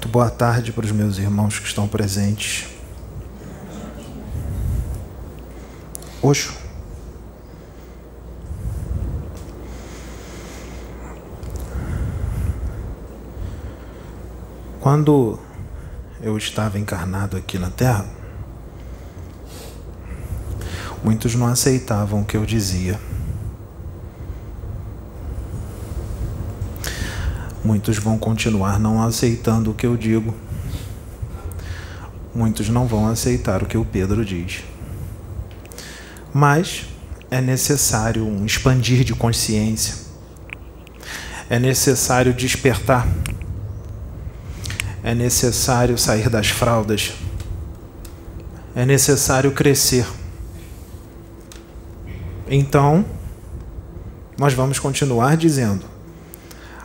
Muito boa tarde para os meus irmãos que estão presentes. Oxo. Quando eu estava encarnado aqui na Terra, muitos não aceitavam o que eu dizia. Muitos vão continuar não aceitando o que eu digo. Muitos não vão aceitar o que o Pedro diz. Mas é necessário um expandir de consciência. É necessário despertar. É necessário sair das fraldas. É necessário crescer. Então, nós vamos continuar dizendo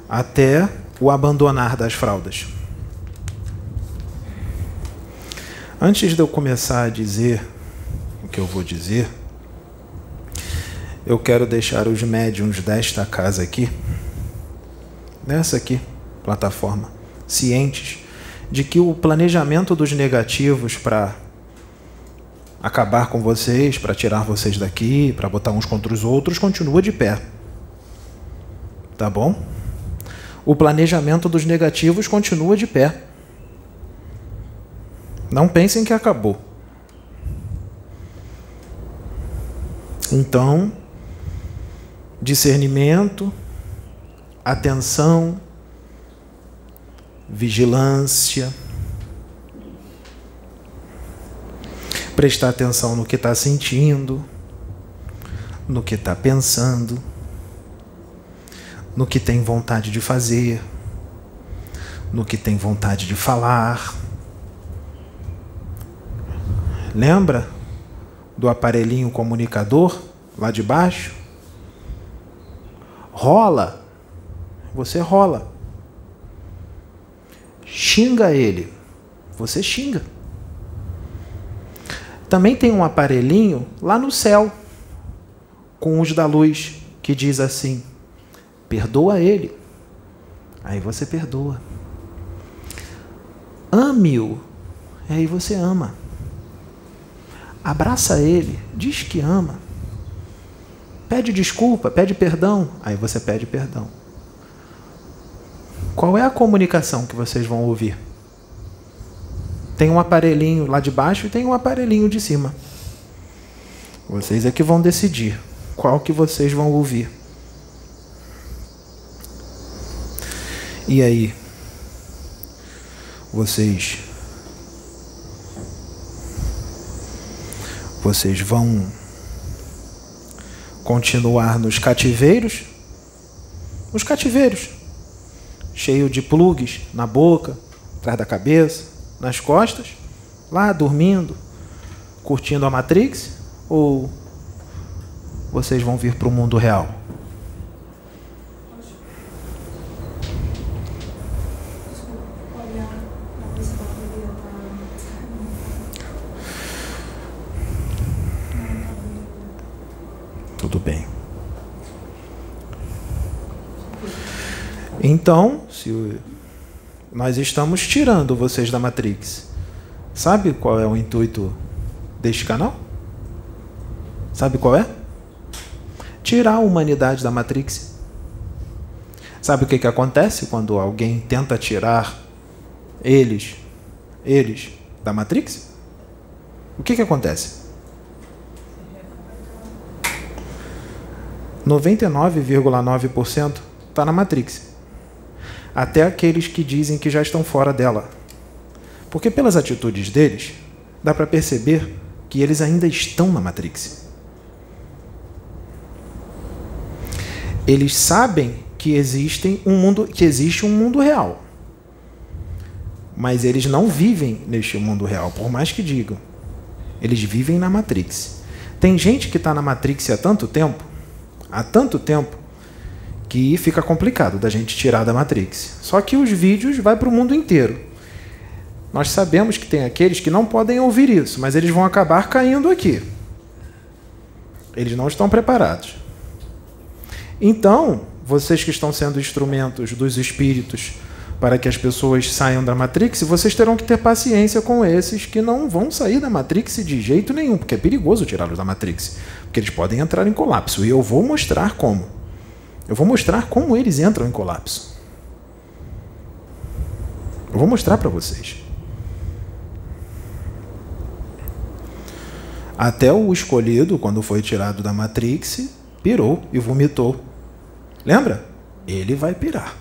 até o abandonar das fraldas. Antes de eu começar a dizer o que eu vou dizer, eu quero deixar os médiums desta casa aqui, nessa aqui, plataforma, cientes de que o planejamento dos negativos para acabar com vocês, para tirar vocês daqui, para botar uns contra os outros, continua de pé. Tá bom? O planejamento dos negativos continua de pé. Não pensem que acabou. Então, discernimento, atenção, vigilância, prestar atenção no que está sentindo, no que está pensando no que tem vontade de fazer, no que tem vontade de falar. Lembra do aparelhinho comunicador lá de baixo? Rola. Você rola. Xinga ele. Você xinga. Também tem um aparelhinho lá no céu com os da luz que diz assim: Perdoa ele. Aí você perdoa. Ame-o. Aí você ama. Abraça ele. Diz que ama. Pede desculpa, pede perdão. Aí você pede perdão. Qual é a comunicação que vocês vão ouvir? Tem um aparelhinho lá de baixo e tem um aparelhinho de cima. Vocês é que vão decidir qual que vocês vão ouvir. E aí? Vocês. Vocês vão continuar nos cativeiros? Os cativeiros, cheio de plugs na boca, atrás da cabeça, nas costas, lá dormindo, curtindo a Matrix? Ou vocês vão vir para o mundo real? Tudo bem. Então, se nós estamos tirando vocês da Matrix, sabe qual é o intuito deste canal? Sabe qual é? Tirar a humanidade da Matrix. Sabe o que, que acontece quando alguém tenta tirar eles, eles da Matrix? O que, que acontece? 99,9% está na Matrix. Até aqueles que dizem que já estão fora dela. Porque pelas atitudes deles, dá para perceber que eles ainda estão na Matrix. Eles sabem que existem um mundo, que existe um mundo real. Mas eles não vivem neste mundo real, por mais que digam. Eles vivem na Matrix. Tem gente que está na Matrix há tanto tempo há tanto tempo que fica complicado da gente tirar da Matrix. Só que os vídeos vai para o mundo inteiro. Nós sabemos que tem aqueles que não podem ouvir isso, mas eles vão acabar caindo aqui. Eles não estão preparados. Então, vocês que estão sendo instrumentos dos espíritos para que as pessoas saiam da Matrix, vocês terão que ter paciência com esses que não vão sair da Matrix de jeito nenhum, porque é perigoso tirá-los da Matrix, porque eles podem entrar em colapso. E eu vou mostrar como. Eu vou mostrar como eles entram em colapso. Eu vou mostrar para vocês. Até o escolhido, quando foi tirado da Matrix, pirou e vomitou. Lembra? Ele vai pirar.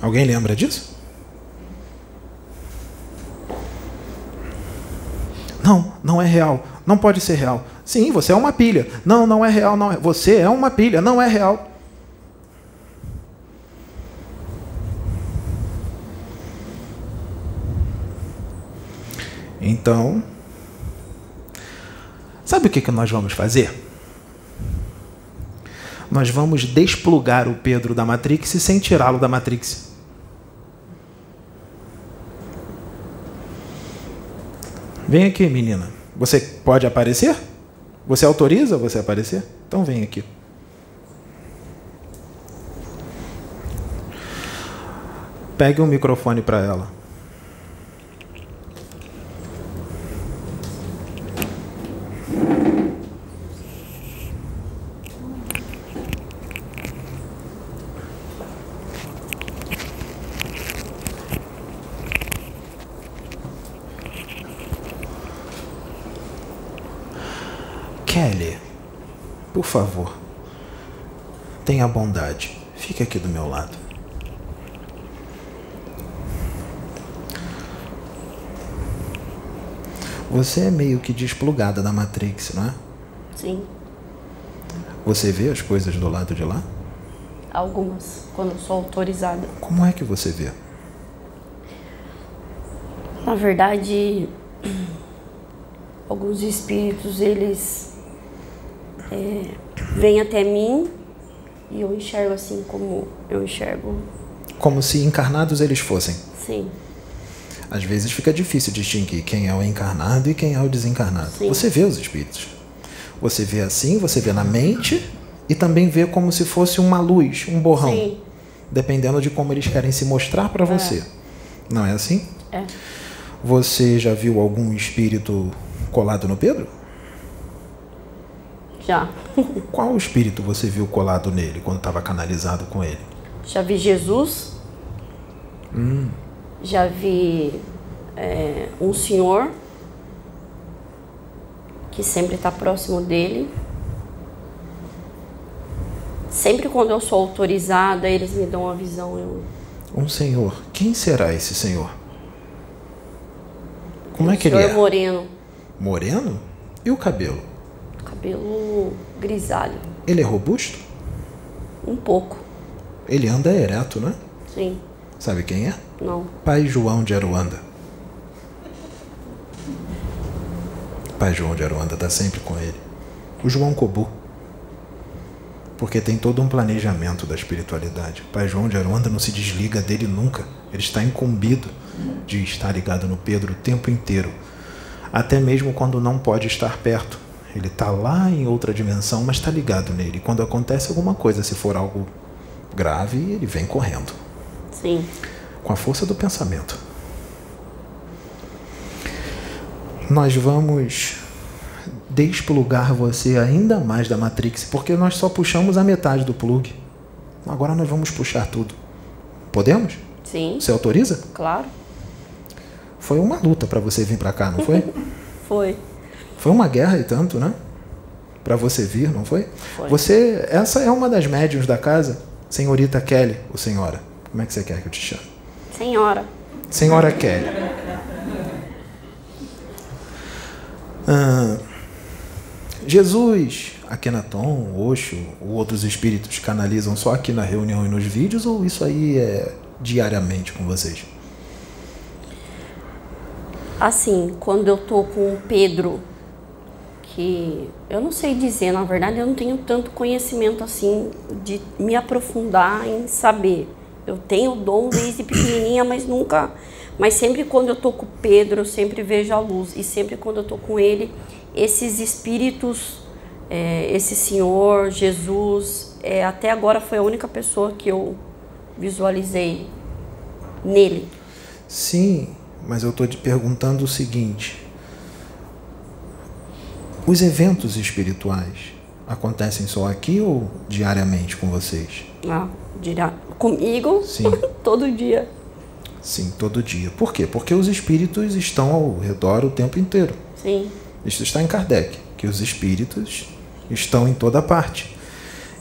Alguém lembra disso? Não, não é real. Não pode ser real. Sim, você é uma pilha. Não, não é real, não é. Você é uma pilha, não é real. Então, sabe o que, que nós vamos fazer? Nós vamos desplugar o Pedro da Matrix sem tirá-lo da Matrix. Vem aqui, menina. Você pode aparecer? Você autoriza você aparecer? Então vem aqui. Pegue um microfone para ela. Kelly, por favor, tenha bondade. Fique aqui do meu lado. Você é meio que desplugada da Matrix, não é? Sim. Você vê as coisas do lado de lá? Algumas, quando eu sou autorizada. Como é que você vê? Na verdade, alguns espíritos, eles é, vêm até mim e eu enxergo assim como eu enxergo. Como se encarnados eles fossem. Sim. Às vezes fica difícil distinguir quem é o encarnado e quem é o desencarnado. Sim. Você vê os espíritos. Você vê assim, você vê na mente e também vê como se fosse uma luz, um borrão. Sim. Dependendo de como eles querem se mostrar para você. Não é assim? É. Você já viu algum espírito colado no Pedro? Já. Qual espírito você viu colado nele quando estava canalizado com ele? Já vi Jesus. Já vi é, um senhor que sempre está próximo dele. Sempre quando eu sou autorizada, eles me dão uma visão. Eu, Um senhor. Quem será esse senhor? Como é que ele é? moreno, Moreno? E o cabelo? Cabelo grisalho. Ele é robusto? Um pouco, Ele anda ereto, né? sim. Sabe quem é? Não. Pai João de Aruanda. Pai João de Aruanda está sempre com ele. O João Cobu. Porque tem todo um planejamento da espiritualidade. Pai João de Aruanda não se desliga dele nunca. Ele está incumbido de estar ligado no Pedro o tempo inteiro. Até mesmo quando não pode estar perto. Ele está lá em outra dimensão, mas está ligado nele. Quando acontece alguma coisa, se for algo grave, ele vem correndo Sim. com a força do pensamento. Nós vamos desplugar você ainda mais da Matrix, porque nós só puxamos a metade do plug. Agora nós vamos puxar tudo. Podemos? Sim, Você autoriza? claro. Foi uma luta para você vir para cá, não foi? Foi. Foi uma guerra e tanto, né? Para você vir, não foi? Foi. Você, essa é uma das médiums da casa, senhorita Kelly, ou senhora. Como é que você quer que eu te chame? Senhora. Senhora Kelly. Ah, Jesus, Akenaton, Osho, ou outros espíritos canalizam só aqui na reunião e nos vídeos ou isso aí é diariamente com vocês? Assim, quando eu tô com o Pedro, que eu não sei dizer, na verdade eu não tenho tanto conhecimento assim de me aprofundar em saber. Eu tenho o dom desde pequenininha, mas nunca. Mas sempre quando eu tô com o Pedro, eu sempre vejo a luz. E sempre quando eu tô com ele, esses espíritos, é, esse Senhor, Jesus, é, até agora foi a única pessoa que eu visualizei nele. Sim, mas eu estou te perguntando o seguinte: os eventos espirituais acontecem só aqui ou diariamente com vocês? Ah, diria, comigo? Sim. todo dia. Sim, todo dia. Por quê? Porque os espíritos estão ao redor o tempo inteiro. Sim. Isso está em Kardec, que os espíritos estão em toda parte.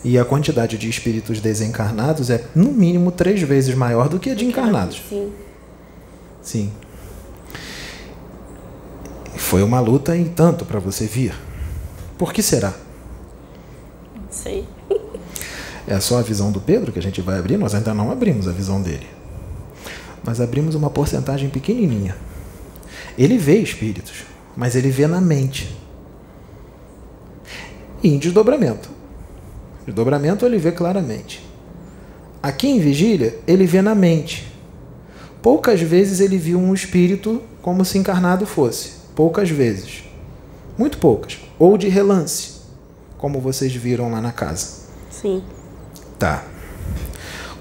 E a quantidade de espíritos desencarnados é, no mínimo, três vezes maior do que a de encarnados. Sim. Sim. Foi uma luta e tanto para você vir. Por que será? Não sei. É só a visão do Pedro que a gente vai abrir? Nós ainda não abrimos a visão dele. Nós abrimos uma porcentagem pequenininha. Ele vê espíritos, mas ele vê na mente. E em desdobramento. Desdobramento ele vê claramente. Aqui em vigília, ele vê na mente. Poucas vezes ele viu um espírito como se encarnado fosse. Poucas vezes. Muito poucas. Ou de relance, como vocês viram lá na casa. Sim. Tá.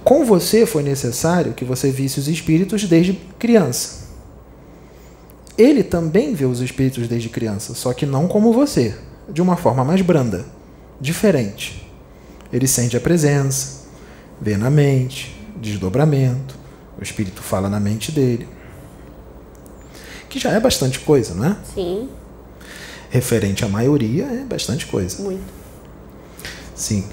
Com você foi necessário que você visse os espíritos desde criança. Ele também vê os espíritos desde criança, só que não como você, de uma forma mais branda, diferente. Ele sente a presença, vê na mente, desdobramento, o espírito fala na mente dele. Que já é bastante coisa, não é? Sim. Referente à maioria, é bastante coisa. Muito. Sim.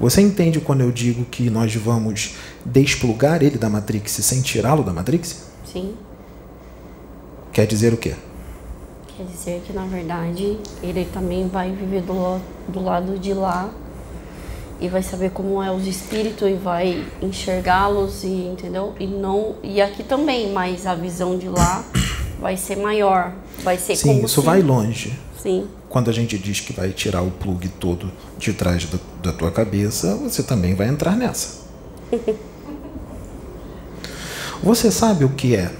Você entende quando eu digo que nós vamos desplugar ele da Matrix sem tirá-lo da Matrix? Sim. Quer dizer o quê? Quer dizer que, na verdade, ele também vai viver do, do lado de lá e vai saber como é os espíritos e vai enxergá-los e entendeu? E não e aqui também, mas a visão de lá vai ser maior, vai ser Sim, isso se- vai longe. Sim, Quando a gente diz que vai tirar o plug todo de trás do- da tua cabeça, você também vai entrar nessa. Você sabe o que é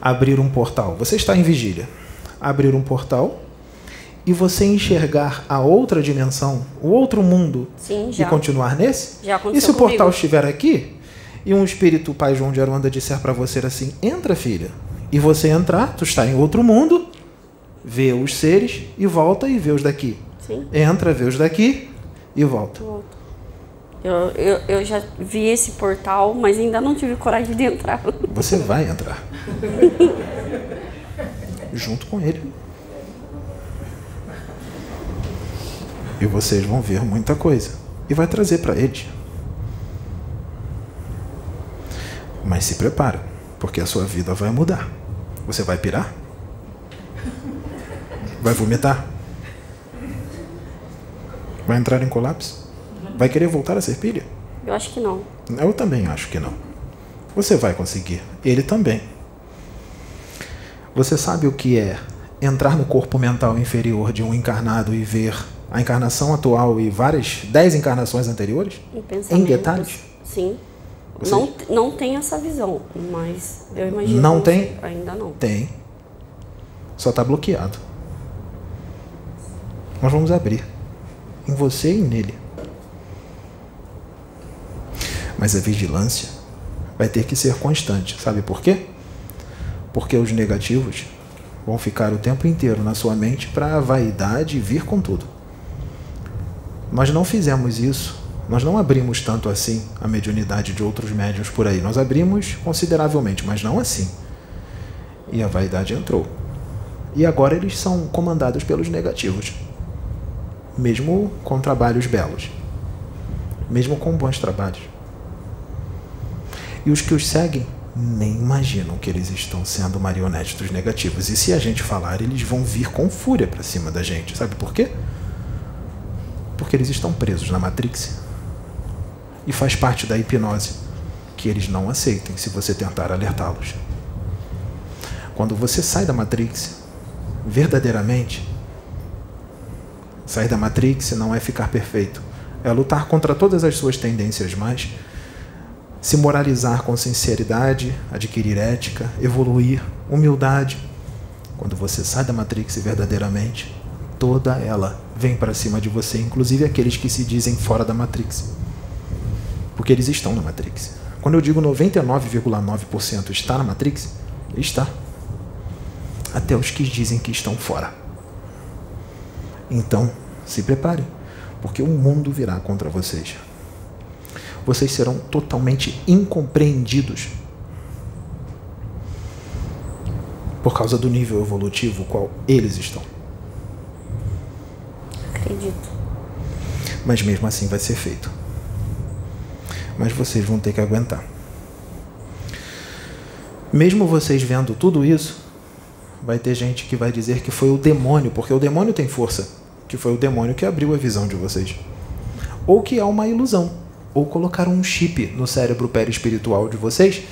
abrir um portal? Você está em vigília. Abrir um portal e você enxergar a outra dimensão, o outro mundo, sim, e continuar nesse? Já E se o portal comigo. estiver aqui e um espírito Pai João de Aruanda disser para você assim: entra, filha. E você entrar, tu está em outro mundo, vê os seres e volta e vê os daqui. Sim. Entra, vê os daqui e volta. Eu, eu, eu já vi esse portal, mas ainda não tive coragem de entrar. Você vai entrar. Junto com ele. E vocês vão ver muita coisa. E vai trazer para eles. Mas se prepara, porque a sua vida vai mudar. Você vai pirar? Vai vomitar? Vai entrar em colapso? Vai querer voltar a ser pilha? Eu acho que não. Eu também acho que não. Você vai conseguir. Ele também. Você sabe o que é entrar no corpo mental inferior de um encarnado e ver a encarnação atual e várias dez encarnações anteriores? Em pensamentos. detalhes? Sim. Não, não tem essa visão, mas eu imagino. Não tem? Ainda não. Tem. Só está bloqueado. Nós vamos abrir. Em você e nele. Mas a vigilância vai ter que ser constante. Sabe por quê? Porque os negativos vão ficar o tempo inteiro na sua mente para a vaidade vir com tudo. Nós não fizemos isso. Nós não abrimos tanto assim a mediunidade de outros médiuns por aí. Nós abrimos consideravelmente, mas não assim. E a vaidade entrou. E agora eles são comandados pelos negativos. Mesmo com trabalhos belos. Mesmo com bons trabalhos. E os que os seguem nem imaginam que eles estão sendo marionetes dos negativos. E se a gente falar, eles vão vir com fúria para cima da gente. Sabe por quê? Porque eles estão presos na Matrix. E faz parte da hipnose que eles não aceitem se você tentar alertá-los. Quando você sai da Matrix, verdadeiramente, sair da Matrix não é ficar perfeito, é lutar contra todas as suas tendências mais, se moralizar com sinceridade, adquirir ética, evoluir, humildade. Quando você sai da Matrix verdadeiramente, toda ela vem para cima de você, inclusive aqueles que se dizem fora da Matrix. Porque eles estão na Matrix. Quando eu digo 99,9% está na Matrix, está. Até os que dizem que estão fora. Então, se preparem, porque o mundo virá contra vocês. Vocês serão totalmente incompreendidos por causa do nível evolutivo qual eles estão. Acredito. Mas mesmo assim vai ser feito. Mas vocês vão ter que aguentar. Mesmo vocês vendo tudo isso, vai ter gente que vai dizer que foi o demônio, porque o demônio tem força, que foi o demônio que abriu a visão de vocês. Ou que é uma ilusão, ou colocaram um chip no cérebro perispiritual de vocês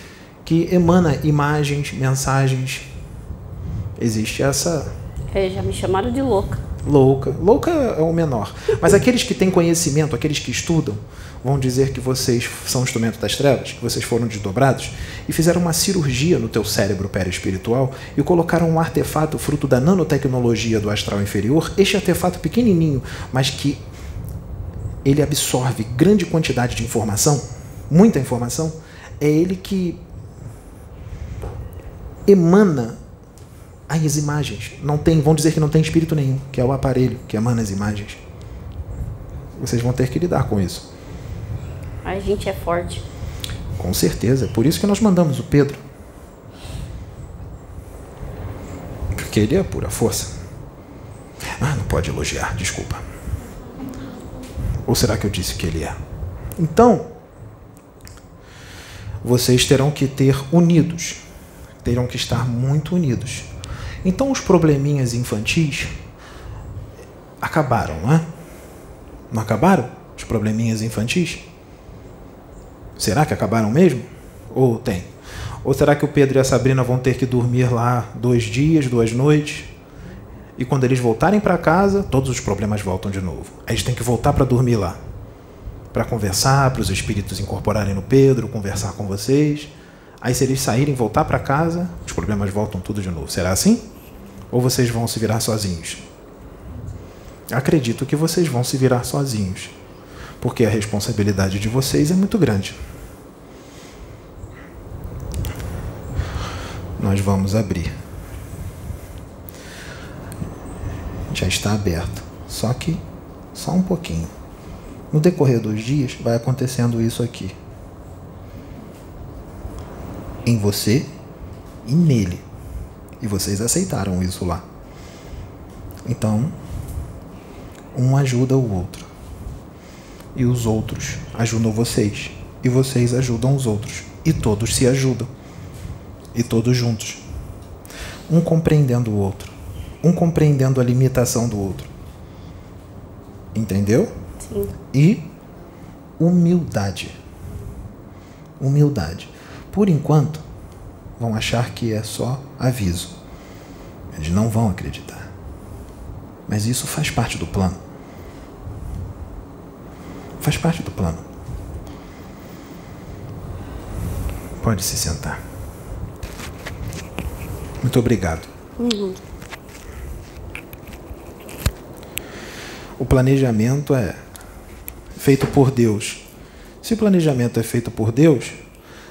que emana imagens, mensagens. Existe essa É, já me chamaram de louca. louca. Louca é o menor. Mas aqueles que têm conhecimento, aqueles que estudam, vão dizer que vocês são instrumento das trevas, que vocês foram desdobrados e fizeram uma cirurgia no teu cérebro perispiritual e colocaram um artefato fruto da nanotecnologia do astral inferior, este artefato pequenininho, mas que ele absorve grande quantidade de informação, muita informação, é ele que emana as imagens. Não tem, vão dizer que não tem espírito nenhum, que é o aparelho que emana as imagens. Vocês vão ter que lidar com isso. A gente é forte. Com certeza. Por isso que nós mandamos o Pedro. Porque ele é pura força. Ah, não pode elogiar, desculpa. Ou será que eu disse que ele é? Então, vocês terão que ter unidos. Terão que estar muito unidos. Então, os probleminhas infantis acabaram, não é? Não acabaram? Os probleminhas infantis? Será que acabaram mesmo? Ou tem? Ou será que o Pedro e a Sabrina vão ter que dormir lá dois dias, duas noites? E quando eles voltarem para casa, todos os problemas voltam de novo. Aí eles têm que voltar para dormir lá. Para conversar, para os espíritos incorporarem no Pedro, conversar com vocês. Aí se eles saírem e voltar para casa, os problemas voltam tudo de novo. Será assim? Ou vocês vão se virar sozinhos? Acredito que vocês vão se virar sozinhos porque a responsabilidade de vocês é muito grande. Nós vamos abrir. Já está aberto, só que só um pouquinho. No decorrer dos dias vai acontecendo isso aqui. Em você e nele. E vocês aceitaram isso lá. Então, um ajuda o outro e os outros ajudam vocês, e vocês ajudam os outros, e todos se ajudam, e todos juntos, um compreendendo o outro, um compreendendo a limitação do outro. Entendeu? Sim. E humildade. Humildade. Por enquanto, vão achar que é só aviso. Eles não vão acreditar. Mas isso faz parte do plano. Faz parte do plano. Pode se sentar. Muito obrigado. Uhum. O planejamento é feito por Deus. Se o planejamento é feito por Deus,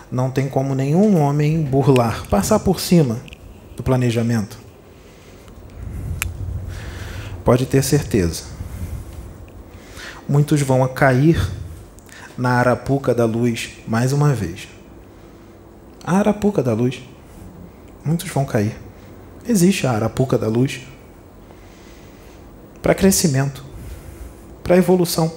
não tem como nenhum homem burlar, passar por cima do planejamento. Pode ter certeza muitos vão a cair na arapuca da luz mais uma vez. A arapuca da luz. Muitos vão cair. Existe a arapuca da luz para crescimento, para evolução.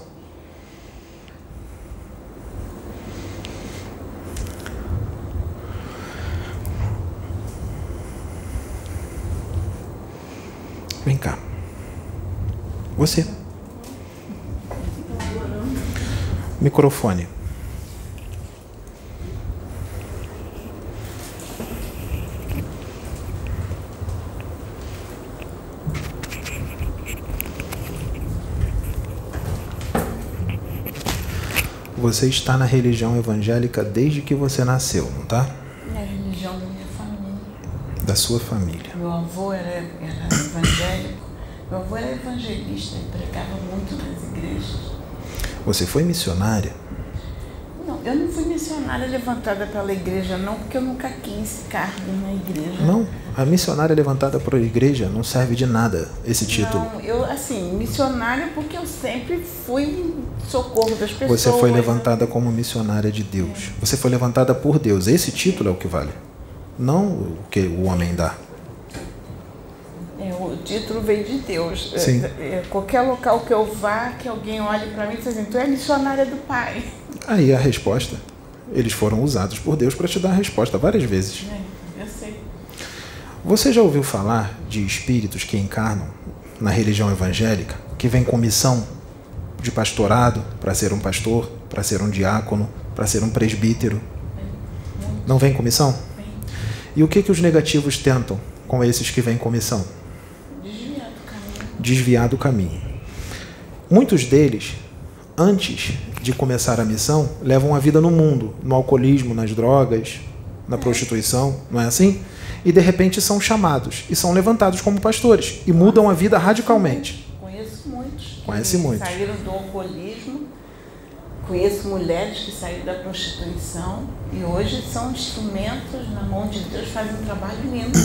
Vem cá. Você. Microfone. Você está na religião evangélica desde que você nasceu, não tá? É a religião da minha família. Da sua família. Meu avô era, era evangélico. Meu avô era evangelista e pregava muito nas igrejas. Você foi missionária? Não, Eu não fui missionária levantada pela igreja, não, porque eu nunca quis cargo na igreja. Não, a missionária levantada por igreja não serve de nada esse título. Não, eu, assim, missionária porque eu sempre fui em socorro das pessoas. Você foi levantada como missionária de Deus. Você foi levantada por Deus. Esse título é o que vale. Não o que o homem dá. O título veio de Deus. É, Sim. É, qualquer local que eu vá, que alguém olhe para mim e diz assim, tu é missionária do Pai. Aí a resposta. Eles foram usados por Deus para te dar a resposta várias vezes. É, eu sei. Você já ouviu falar de espíritos que encarnam na religião evangélica, que vêm com missão de pastorado para ser um pastor, para ser um diácono, para ser um presbítero? Não vem com missão? Vem E o que, que os negativos tentam com esses que vêm com missão? Desviar do caminho. Muitos deles, antes de começar a missão, levam a vida no mundo, no alcoolismo, nas drogas, na prostituição, não é assim? E de repente são chamados e são levantados como pastores e mudam a vida radicalmente. Conheço muitos. Conhece muitos. Saíram do alcoolismo. Conheço mulheres que saíram da prostituição e hoje são instrumentos na mão de Deus, fazem um trabalho lindo.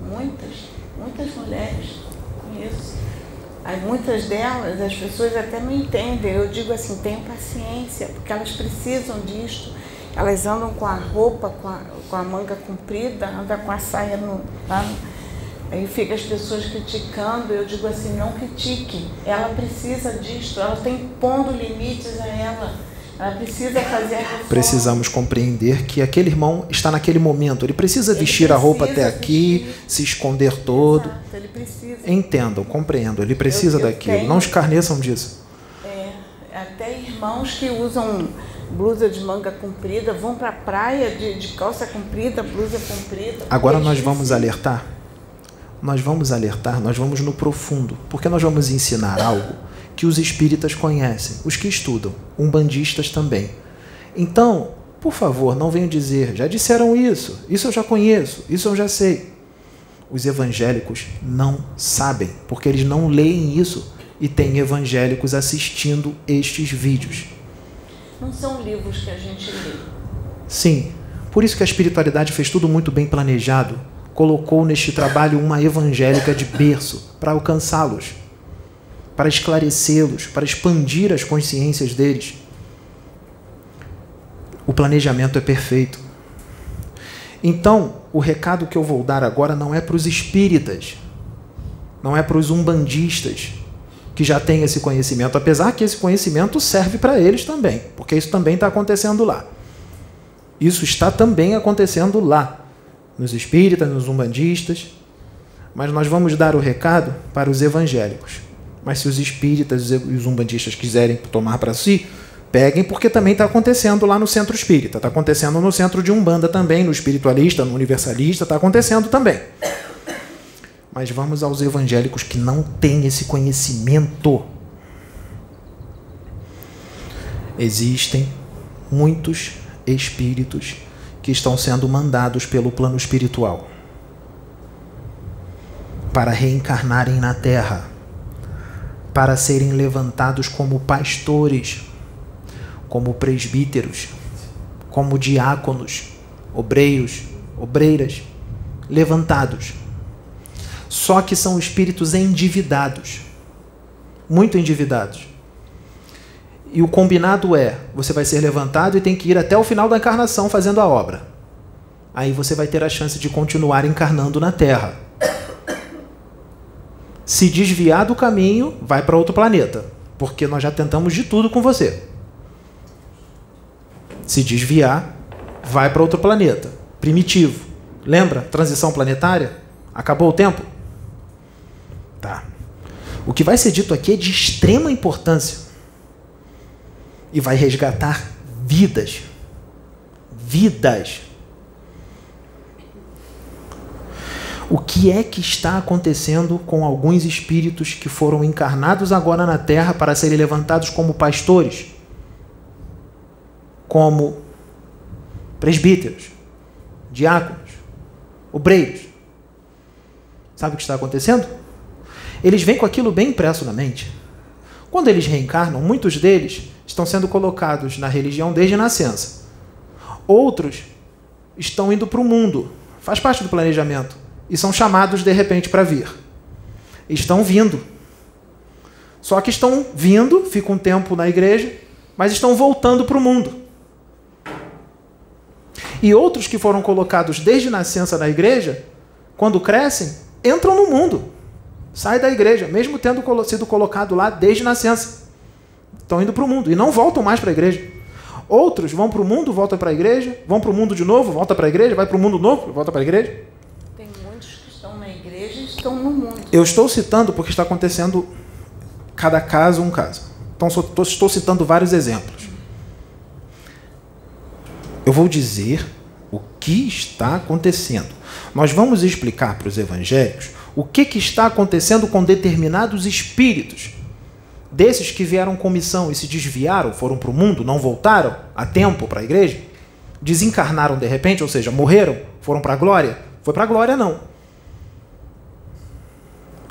Muitas, muitas mulheres conheço. Aí muitas delas, as pessoas até não entendem. Eu digo assim, tenham paciência, porque elas precisam disto. Elas andam com a roupa, com a, com a manga comprida, andam com a saia no, no- Aí fica as pessoas criticando, eu digo assim, não critique. Ela precisa disto, ela tem pondo limites a ela. Ela precisa fazer. Precisamos compreender que aquele irmão está naquele momento, ele precisa Ele vestir a roupa até precisa aqui, vestir. se esconder todo. Exato, precisa. Entendam, compreendam, ele precisa Eu- eu daquilo. tenho- Não escarneçam disso. É, até irmãos que usam blusa de manga comprida, vão para a praia de, de calça comprida, blusa comprida. Agora Eles nós vamos alertar. Nós vamos alertar, nós vamos no profundo, porque nós vamos ensinar algo que os espíritas conhecem, os que estudam, umbandistas também. Então, por favor, não venham dizer, já disseram isso, isso eu já conheço, isso eu já sei. Os evangélicos não sabem, porque eles não leem isso e tem evangélicos assistindo estes vídeos. Não são livros que a gente lê. Sim, por isso que a espiritualidade fez tudo muito bem planejado, colocou neste trabalho uma evangélica de berço para alcançá-los, para esclarecê-los, para expandir as consciências deles. O planejamento é perfeito. Então, o recado que eu vou dar agora não é para os espíritas, não é para os umbandistas, que já têm esse conhecimento, apesar que esse conhecimento serve para eles também, porque isso também está acontecendo lá. Isso está também acontecendo lá, nos espíritas, nos umbandistas. Mas nós vamos dar o recado para os evangélicos. Mas se os espíritas e os umbandistas quiserem tomar para si, peguem, porque também está acontecendo lá no centro espírita. Está acontecendo no centro de Umbanda também, no espiritualista, no universalista, está acontecendo também. Mas vamos aos evangélicos que não têm esse conhecimento. Existem muitos espíritos que estão sendo mandados pelo plano espiritual para reencarnarem na terra, para serem levantados como pastores, como presbíteros, como diáconos, obreiros, obreiras, levantados. Só que são espíritos endividados, muito endividados. E o combinado é: você vai ser levantado e tem que ir até o final da encarnação fazendo a obra. Aí você vai ter a chance de continuar encarnando na Terra. Se desviar do caminho, vai para outro planeta, porque nós já tentamos de tudo com você. Se desviar, vai para outro planeta, primitivo. Lembra? Transição planetária? Acabou o tempo? Tá. O que vai ser dito aqui é de extrema importância e vai resgatar vidas. Vidas. O que é que está acontecendo com alguns espíritos que foram encarnados agora na Terra para serem levantados como pastores? Como presbíteros, diáconos, obreiros? Sabe o que está acontecendo? Eles vêm com aquilo bem impresso na mente. Quando eles reencarnam, muitos deles estão sendo colocados na religião desde a nascença. Outros estão indo para o mundo, faz parte do planejamento, e são chamados de repente para vir. Estão vindo. Só que estão vindo, ficam um tempo na igreja, mas estão voltando para o mundo. E outros que foram colocados desde nascença na igreja, quando crescem, entram no mundo. Saem da igreja, mesmo tendo sido colocado lá desde nascença. Estão indo para o mundo e não voltam mais para a igreja. Outros vão para o mundo, voltam para a igreja, vão para o mundo de novo, volta para a igreja, vai para o mundo novo, volta para a igreja. Tem muitos que estão na igreja e estão no mundo. Eu estou citando porque está acontecendo cada caso um caso. Então estou citando vários exemplos. Eu vou dizer o que está acontecendo. Nós vamos explicar para os evangélicos o que, que está acontecendo com determinados espíritos desses que vieram com missão e se desviaram, foram para o mundo, não voltaram a tempo para a igreja, desencarnaram de repente, ou seja, morreram, foram para a glória? Foi para a glória, não.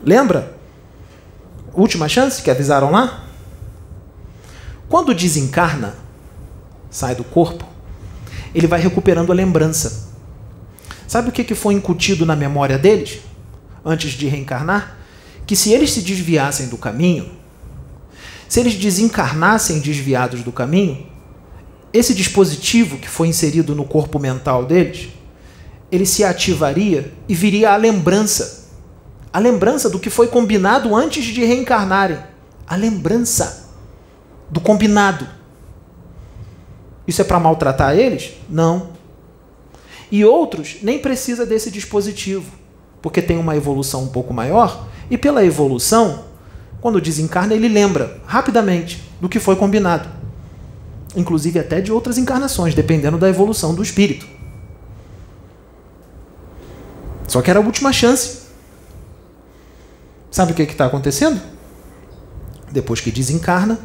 Lembra? Última chance que avisaram lá? Quando desencarna, sai do corpo, ele vai recuperando a lembrança. Sabe o que foi incutido na memória deles, antes de reencarnar? Que se eles se desviassem do caminho, se eles desencarnassem desviados do caminho, esse dispositivo que foi inserido no corpo mental deles, ele se ativaria e viria a lembrança. A lembrança do que foi combinado antes de reencarnarem. A lembrança do combinado. Isso é para maltratar eles? Não. E outros nem precisa desse dispositivo, porque tem uma evolução um pouco maior e pela evolução quando desencarna, ele lembra rapidamente do que foi combinado. Inclusive até de outras encarnações, dependendo da evolução do espírito. Só que era a última chance. Sabe o que está acontecendo? Depois que desencarna,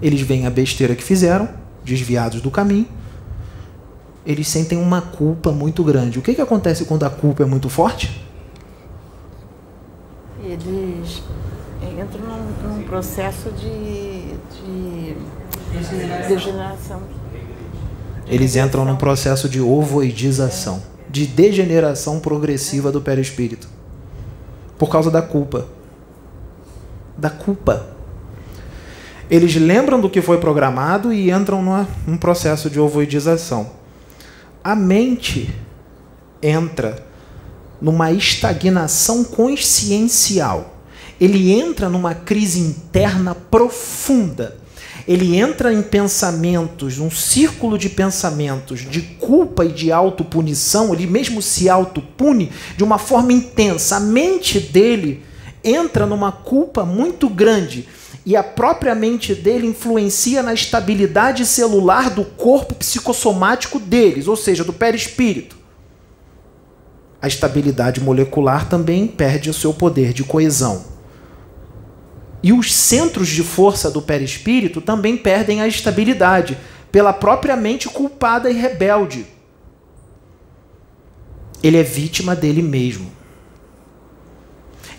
eles veem a besteira que fizeram, desviados do caminho, eles sentem uma culpa muito grande. O que, que acontece quando a culpa é muito forte? Eles entro num, num processo de, de, de degeneração. Eles entram num processo de ovoidização, de degeneração progressiva do perispírito. Por causa da culpa. Da culpa. Eles lembram do que foi programado e entram numa, num processo de ovoidização. A mente entra numa estagnação consciencial ele entra numa crise interna profunda. Ele entra em pensamentos, num círculo de pensamentos de culpa e de autopunição, ele mesmo se autopune de uma forma intensa. A mente dele entra numa culpa muito grande e a própria mente dele influencia na estabilidade celular do corpo psicossomático deles, ou seja, do perispírito. A estabilidade molecular também perde o seu poder de coesão. E os centros de força do perispírito também perdem a estabilidade pela própria mente culpada e rebelde. Ele é vítima dele mesmo.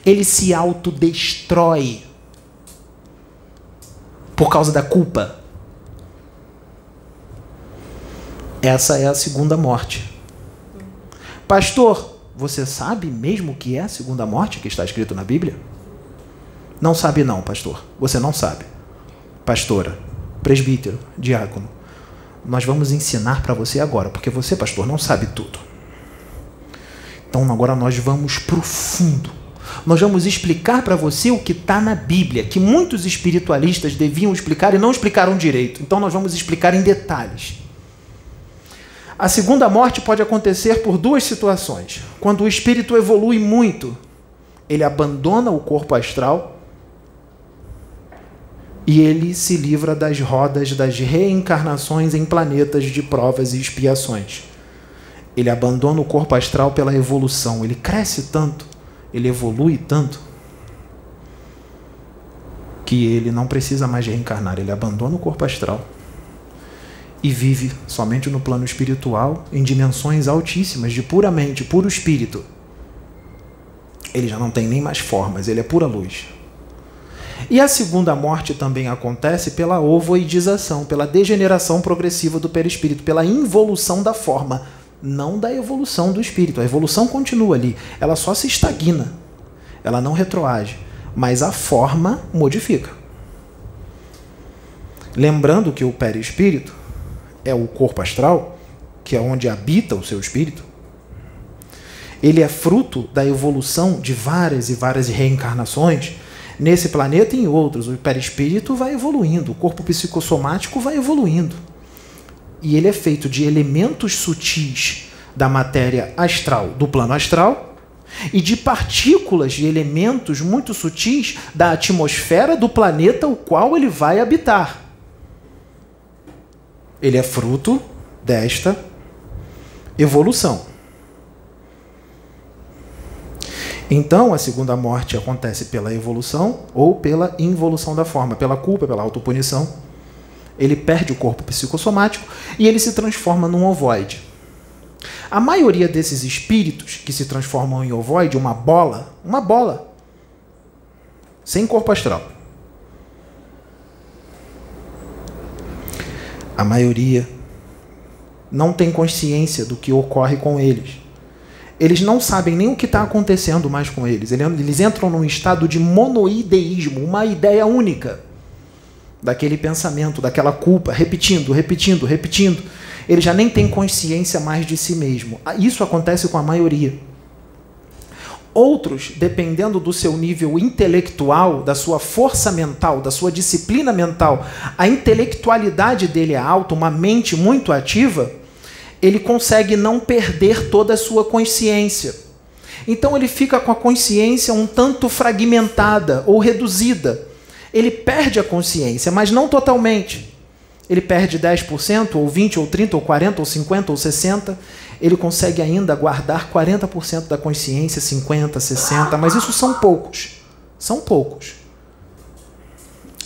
Ele se autodestrói por causa da culpa. Essa é a segunda morte. Pastor, você sabe mesmo o que é a segunda morte que está escrito na Bíblia? Não sabe não, pastor. Você não sabe. Pastora, presbítero, diácono. Nós vamos ensinar para você agora, porque você, pastor, não sabe tudo. Então agora nós vamos para o fundo. Nós vamos explicar para você o que está na Bíblia, que muitos espiritualistas deviam explicar e não explicaram direito. Então nós vamos explicar em detalhes. A segunda morte pode acontecer por duas situações. Quando o espírito evolui muito, ele abandona o corpo astral e ele se livra das rodas das reencarnações em planetas de provas e expiações. Ele abandona o corpo astral pela evolução, ele cresce tanto, ele evolui tanto, que ele não precisa mais reencarnar, ele abandona o corpo astral e vive somente no plano espiritual, em dimensões altíssimas, de puramente, puro espírito. Ele já não tem nem mais formas, ele é pura luz. E a segunda morte também acontece pela ovoidização, pela degeneração progressiva do perispírito, pela involução da forma, não da evolução do espírito. A evolução continua ali, ela só se estagna, ela não retroage, mas a forma modifica. Lembrando que o perispírito é o corpo astral, que é onde habita o seu espírito, ele é fruto da evolução de várias e várias reencarnações nesse planeta e em outros. O perispírito vai evoluindo, o corpo psicossomático vai evoluindo. E ele é feito de elementos sutis da matéria astral, do plano astral, e de partículas de elementos muito sutis da atmosfera do planeta o qual ele vai habitar. Ele é fruto desta evolução. Então, a segunda morte acontece pela evolução ou pela involução da forma, pela culpa, pela autopunição. Ele perde o corpo psicossomático e ele se transforma num ovoide. A maioria desses espíritos que se transformam em ovoide, uma bola, uma bola, sem corpo astral. A maioria não tem consciência do que ocorre com eles eles não sabem nem o que está acontecendo mais com eles. Eles entram num estado de monoideísmo, uma ideia única daquele pensamento, daquela culpa, repetindo, repetindo, repetindo. Ele já nem tem consciência mais de si mesmo. Isso acontece com a maioria. Outros, dependendo do seu nível intelectual, da sua força mental, da sua disciplina mental, a intelectualidade dele é alta, uma mente muito ativa, ele consegue não perder toda a sua consciência. Então ele fica com a consciência um tanto fragmentada ou reduzida. Ele perde a consciência, mas não totalmente. Ele perde 10%, ou 20%, ou 30%, ou 40%, ou 50%, ou 60%. Ele consegue ainda guardar 40% da consciência, 50%, 60%, mas isso são poucos. São poucos.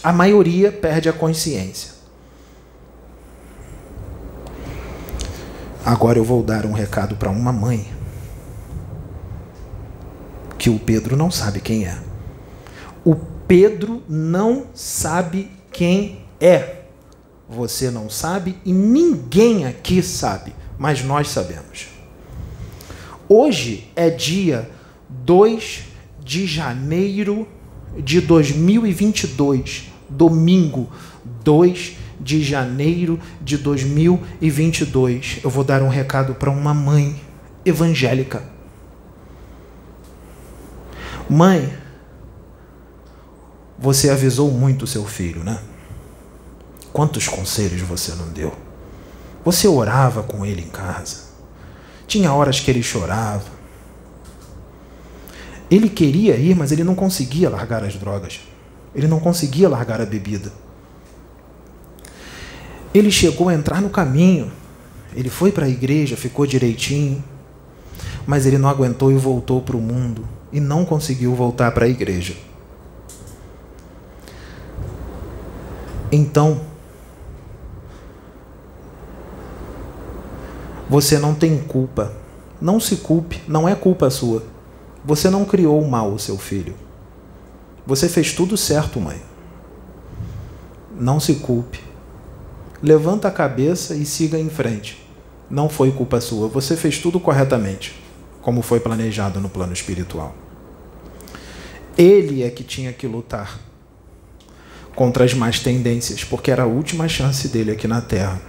A maioria perde a consciência. Agora eu vou dar um recado para uma mãe que o Pedro não sabe quem é. O Pedro não sabe quem é. Você não sabe e ninguém aqui sabe, mas nós sabemos. Hoje é dia 2 de janeiro de 2022, domingo 2 de janeiro de 2022, eu vou dar um recado para uma mãe evangélica. Mãe, você avisou muito seu filho, né? Quantos conselhos você não deu? Você orava com ele em casa. Tinha horas que ele chorava. Ele queria ir, mas ele não conseguia largar as drogas. Ele não conseguia largar a bebida. Ele chegou a entrar no caminho. Ele foi para a igreja, ficou direitinho, mas ele não aguentou e voltou para o mundo e não conseguiu voltar para a igreja. Então, você não tem culpa. Não se culpe, não é culpa sua. Você não criou mal o seu filho. Você fez tudo certo, mãe. Não se culpe levanta a cabeça e siga em frente. Não foi culpa sua, você fez tudo corretamente, como foi planejado no plano espiritual. Ele é que tinha que lutar contra as más tendências, porque era a última chance dele aqui na Terra.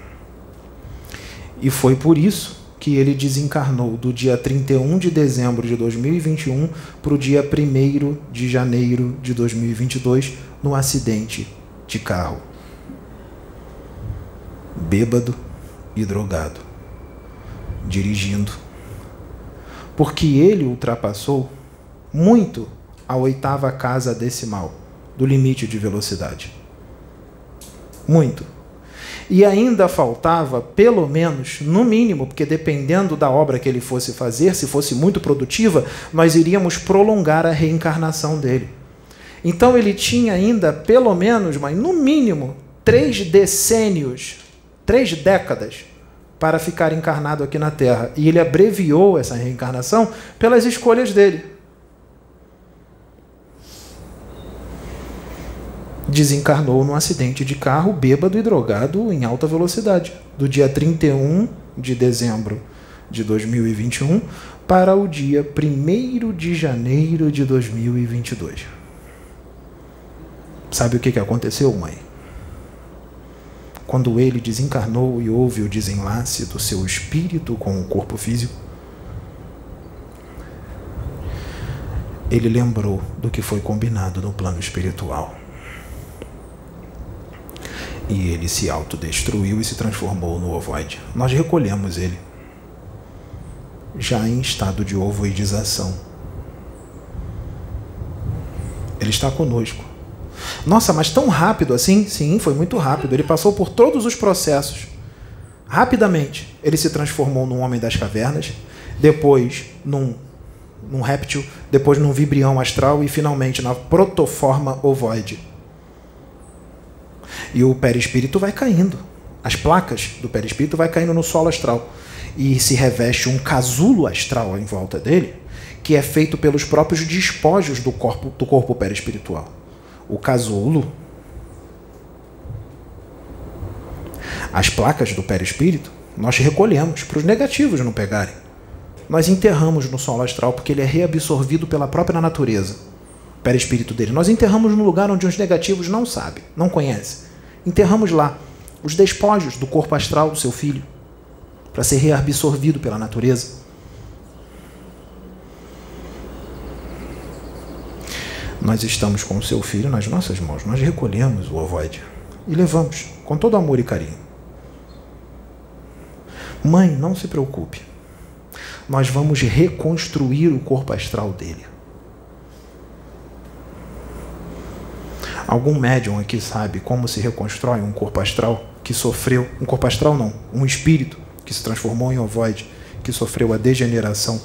E foi por isso que ele desencarnou do dia 31 de dezembro de 2021 para o dia 1 de janeiro de 2022, no acidente de carro bêbado e drogado, dirigindo. Porque ele ultrapassou muito a oitava casa decimal do limite de velocidade. Muito. E ainda faltava, pelo menos, no mínimo, porque dependendo da obra que ele fosse fazer, se fosse muito produtiva, nós iríamos prolongar a reencarnação dele. Então ele tinha ainda, pelo menos, mas no mínimo, três decênios três décadas para ficar encarnado aqui na Terra. E ele abreviou essa reencarnação pelas escolhas dele. Desencarnou num acidente de carro bêbado e drogado em alta velocidade, do dia 31 de dezembro de 2021 para o dia 1 de janeiro de 2022. Sabe o que aconteceu, mãe? Quando ele desencarnou e houve o desenlace do seu espírito com o corpo físico, ele lembrou do que foi combinado no plano espiritual. E ele se autodestruiu e se transformou no ovoide. Nós recolhemos ele, já em estado de ovoidização. Ele está conosco. Nossa, mas tão rápido assim? Sim, foi muito rápido. Ele passou por todos os processos. Rapidamente, ele se transformou num homem das cavernas, depois num num réptil, depois num vibrião astral e finalmente na protoforma ovoide. E o perispírito vai caindo. As placas do perispírito vai caindo no solo astral e se reveste um casulo astral em volta dele, que é feito pelos próprios despojos do corpo do corpo perispiritual. O casulo as placas do perispírito, nós recolhemos para os negativos não pegarem nós enterramos no solo astral porque ele é reabsorvido pela própria natureza, perispírito dele. Nós enterramos no lugar onde os negativos não sabem, não conhecem. Enterramos lá os despojos do corpo astral do seu filho para ser reabsorvido pela natureza. Nós estamos com o seu filho nas nossas mãos, nós recolhemos o ovoide e levamos com todo amor e carinho. Mãe, não se preocupe nós vamos reconstruir o corpo astral dele. Algum médium aqui sabe como se reconstrói um corpo astral que sofreu, um corpo astral não, um espírito que se transformou em ovoide, que sofreu a degeneração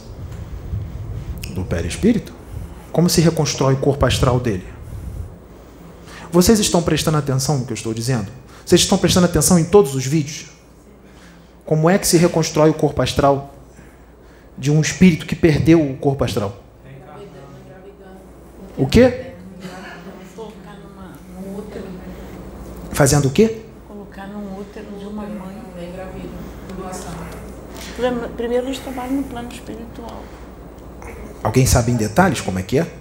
do perispírito? Como se reconstrói o corpo astral dele? Vocês estão prestando atenção no que eu estou dizendo? Vocês estão prestando atenção em todos os vídeos? Como é que se reconstrói o corpo astral de um espírito que perdeu o corpo astral? O quê? Fazendo o quê? Colocar no útero de uma mãe. Primeiro eles trabalham no plano espiritual. Alguém sabe em detalhes como é que é?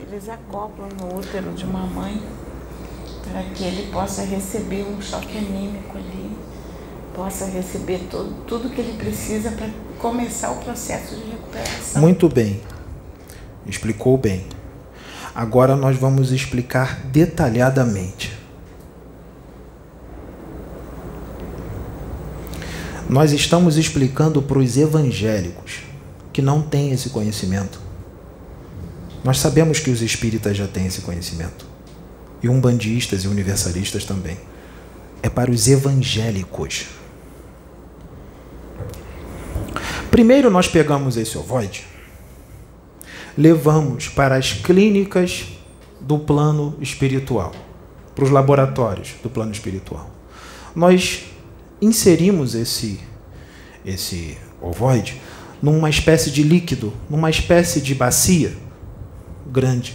Eles acoplam no útero de uma mãe para que ele possa receber um choque anímico ali, possa receber todo, tudo que ele precisa para começar o processo de recuperação. Muito bem. Explicou bem. Agora nós vamos explicar detalhadamente. Nós estamos explicando para os evangélicos que não têm esse conhecimento. Nós sabemos que os espíritas já têm esse conhecimento. E umbandistas e universalistas também. É para os evangélicos. Primeiro nós pegamos esse ovoide, levamos para as clínicas do plano espiritual, para os laboratórios do plano espiritual. Nós inserimos esse esse ovoide numa espécie de líquido, numa espécie de bacia grande,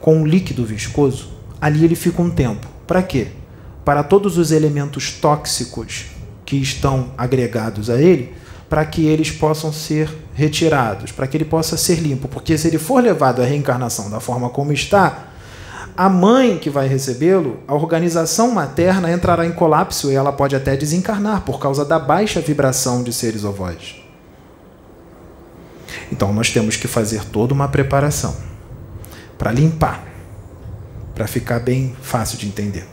com um líquido viscoso. Ali ele fica um tempo. Para quê? Para todos os elementos tóxicos que estão agregados a ele para que eles possam ser retirados, para que ele possa ser limpo. Porque se ele for levado à reencarnação da forma como está, a mãe que vai recebê-lo, a organização materna entrará em colapso e ela pode até desencarnar por causa da baixa vibração de seres ovoides. Então nós temos que fazer toda uma preparação para limpar, para ficar bem fácil de entender.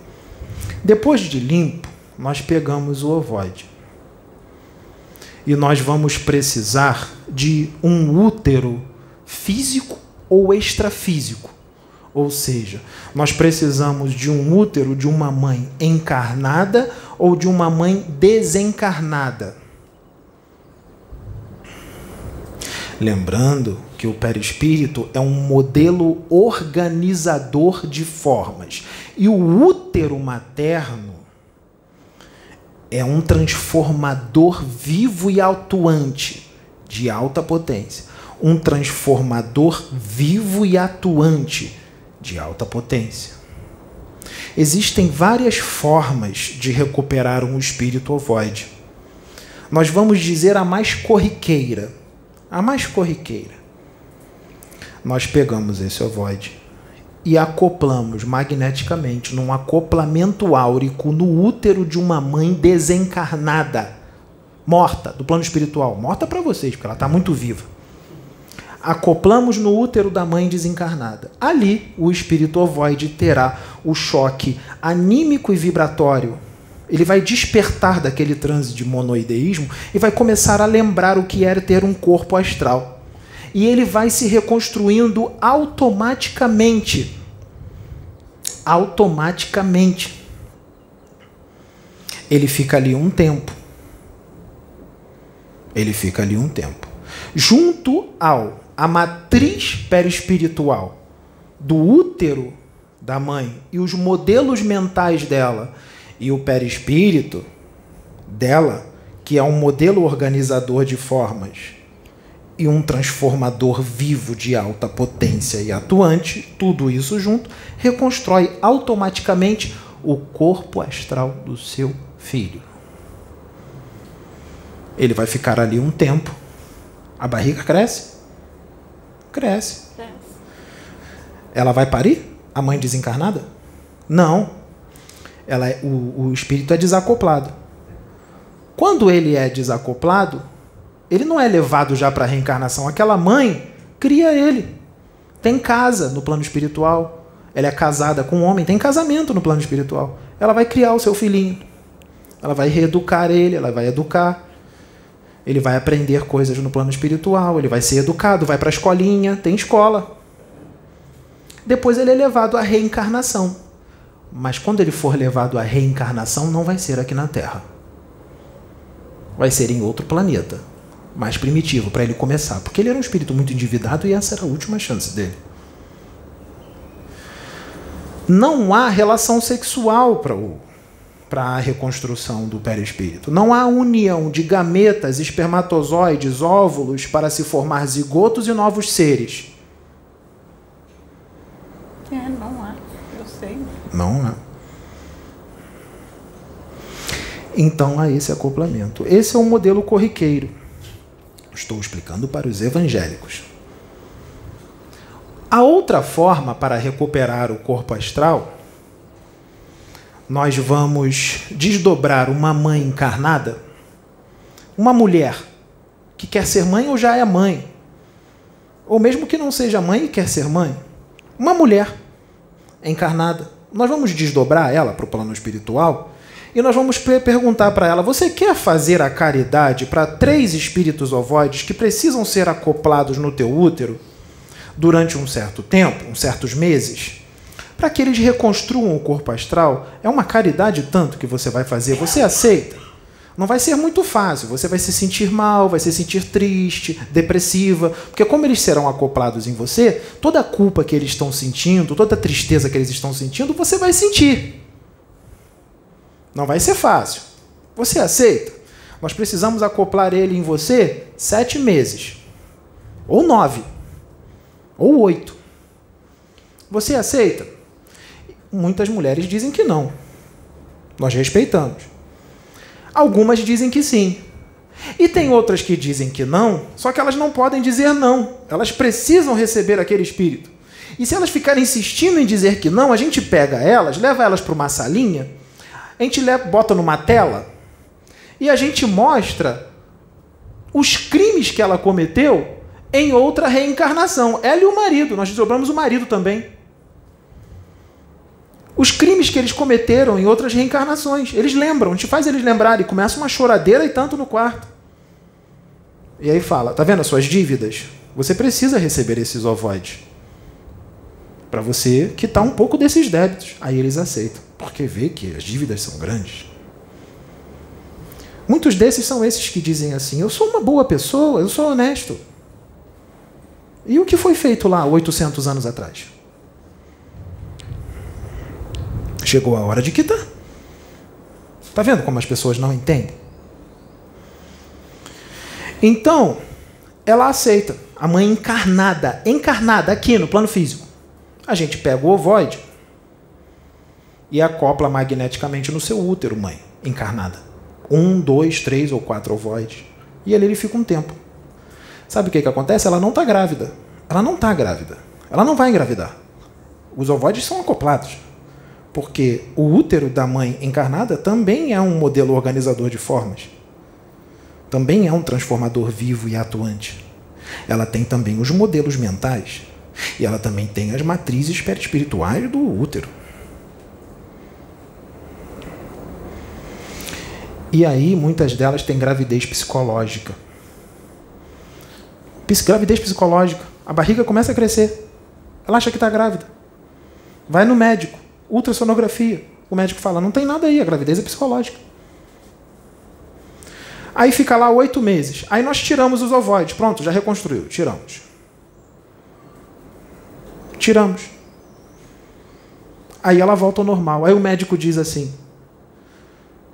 Depois de limpo, nós pegamos o ovoide e nós vamos precisar de um útero físico ou extrafísico. Ou seja, nós precisamos de um útero de uma mãe encarnada ou de uma mãe desencarnada. Lembrando que o perispírito é um modelo organizador de formas e o útero materno é um transformador vivo e atuante de alta potência. Um transformador vivo e atuante de alta potência. Existem várias formas de recuperar um espírito ovoide. Nós vamos dizer a mais corriqueira. A mais corriqueira. Nós pegamos esse ovoide e acoplamos magneticamente num acoplamento áurico no útero de uma mãe desencarnada, morta, do plano espiritual. Morta para vocês, porque ela está muito viva acoplamos no útero da mãe desencarnada. Ali, o espírito ovoide terá o choque anímico e vibratório. Ele vai despertar daquele transe de monoideísmo e vai começar a lembrar o que era ter um corpo astral. E ele vai se reconstruindo automaticamente. Automaticamente. Ele fica ali um tempo. Ele fica ali um tempo. Junto ao a matriz perispiritual do útero da mãe e os modelos mentais dela e o perispírito dela, que é um modelo organizador de formas e um transformador vivo de alta potência e atuante, tudo isso junto, reconstrói automaticamente o corpo astral do seu filho. Ele vai ficar ali um tempo. A barriga cresce, Cresce. Cresce. Ela vai parir? A mãe desencarnada? Não. Ela é, o, o espírito é desacoplado. Quando ele é desacoplado, ele não é levado já para a reencarnação. Aquela mãe cria ele. Tem casa no plano espiritual. Ela é casada com um homem, tem casamento no plano espiritual. Ela vai criar o seu filhinho. Ela vai reeducar ele, ela vai educar ele vai aprender coisas no plano espiritual, ele vai ser educado, vai para a escolinha, tem escola. Depois ele é levado à reencarnação. Mas quando ele for levado à reencarnação, não vai ser aqui na Terra. Vai ser em outro planeta, mais primitivo, para ele começar. Porque ele era um espírito muito endividado e essa era a última chance dele. Não há relação sexual para o para a reconstrução do perispírito. Não há união de gametas, espermatozoides, óvulos para se formar zigotos e novos seres. É, não há. Eu sei. Não há. Então há esse acoplamento. Esse é o modelo corriqueiro. Estou explicando para os evangélicos. A outra forma para recuperar o corpo astral nós vamos desdobrar uma mãe encarnada, uma mulher que quer ser mãe ou já é mãe, ou mesmo que não seja mãe e quer ser mãe, uma mulher encarnada. Nós vamos desdobrar ela para o plano espiritual e nós vamos perguntar para ela: você quer fazer a caridade para três espíritos ovoides que precisam ser acoplados no teu útero durante um certo tempo, uns certos meses? Para que eles reconstruam o corpo astral, é uma caridade tanto que você vai fazer. Você aceita? Não vai ser muito fácil. Você vai se sentir mal, vai se sentir triste, depressiva, porque como eles serão acoplados em você, toda a culpa que eles estão sentindo, toda a tristeza que eles estão sentindo, você vai sentir. Não vai ser fácil. Você aceita? Nós precisamos acoplar ele em você sete meses, ou nove, ou oito. Você aceita? Muitas mulheres dizem que não. Nós respeitamos. Algumas dizem que sim. E tem outras que dizem que não, só que elas não podem dizer não. Elas precisam receber aquele espírito. E se elas ficarem insistindo em dizer que não, a gente pega elas, leva elas para uma salinha, a gente leva, bota numa tela e a gente mostra os crimes que ela cometeu em outra reencarnação. Ela e o marido, nós desdobramos o marido também os crimes que eles cometeram em outras reencarnações. Eles lembram, gente faz eles lembrarem, começa uma choradeira e tanto no quarto. E aí fala, tá vendo as suas dívidas? Você precisa receber esses ovoides. Para você quitar um pouco desses débitos. Aí eles aceitam, porque vê que as dívidas são grandes. Muitos desses são esses que dizem assim: eu sou uma boa pessoa, eu sou honesto. E o que foi feito lá 800 anos atrás? Chegou a hora de quitar. Está vendo como as pessoas não entendem? Então, ela aceita. A mãe encarnada, encarnada aqui no plano físico, A gente pega o ovoide e acopla magneticamente no seu útero, mãe, encarnada. Um, dois, três ou quatro ovoides. E ali ele fica um tempo. Sabe o que, que acontece? Ela não está grávida. Ela não está grávida. Ela não vai engravidar. Os ovoides são acoplados. Porque o útero da mãe encarnada também é um modelo organizador de formas. Também é um transformador vivo e atuante. Ela tem também os modelos mentais. E ela também tem as matrizes perispirituais do útero. E aí, muitas delas têm gravidez psicológica. Gravidez psicológica. A barriga começa a crescer. Ela acha que está grávida. Vai no médico. Ultrassonografia. O médico fala: não tem nada aí, a gravidez é psicológica. Aí fica lá oito meses. Aí nós tiramos os ovoides. Pronto, já reconstruiu. Tiramos. Tiramos. Aí ela volta ao normal. Aí o médico diz assim: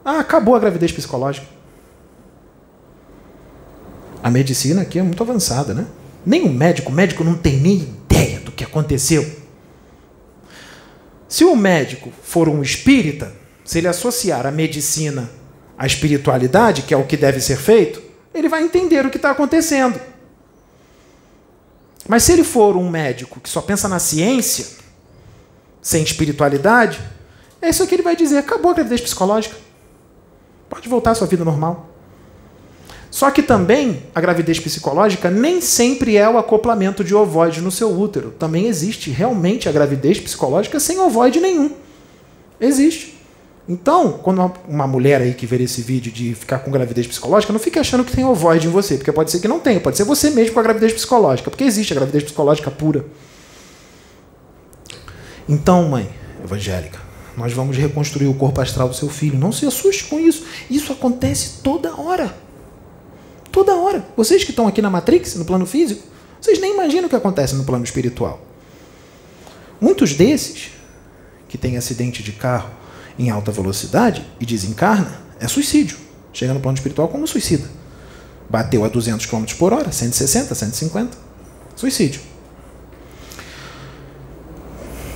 ah, acabou a gravidez psicológica. A medicina aqui é muito avançada, né? Nem o médico, o médico não tem nem ideia do que aconteceu. Se o médico for um espírita, se ele associar a medicina à espiritualidade, que é o que deve ser feito, ele vai entender o que está acontecendo. Mas se ele for um médico que só pensa na ciência, sem espiritualidade, é isso que ele vai dizer: acabou a gravidez psicológica. Pode voltar à sua vida normal. Só que também a gravidez psicológica nem sempre é o acoplamento de ovoide no seu útero. Também existe realmente a gravidez psicológica sem ovoide nenhum. Existe. Então, quando uma mulher aí que ver esse vídeo de ficar com gravidez psicológica, não fique achando que tem ovoide em você, porque pode ser que não tenha, pode ser você mesmo com a gravidez psicológica, porque existe a gravidez psicológica pura. Então, mãe evangélica, nós vamos reconstruir o corpo astral do seu filho. Não se assuste com isso. Isso acontece toda hora. Toda hora. Vocês que estão aqui na Matrix, no plano físico, vocês nem imaginam o que acontece no plano espiritual. Muitos desses que têm acidente de carro em alta velocidade e desencarna é suicídio. Chega no plano espiritual como suicida. Bateu a 200 km por hora, 160, 150. Suicídio.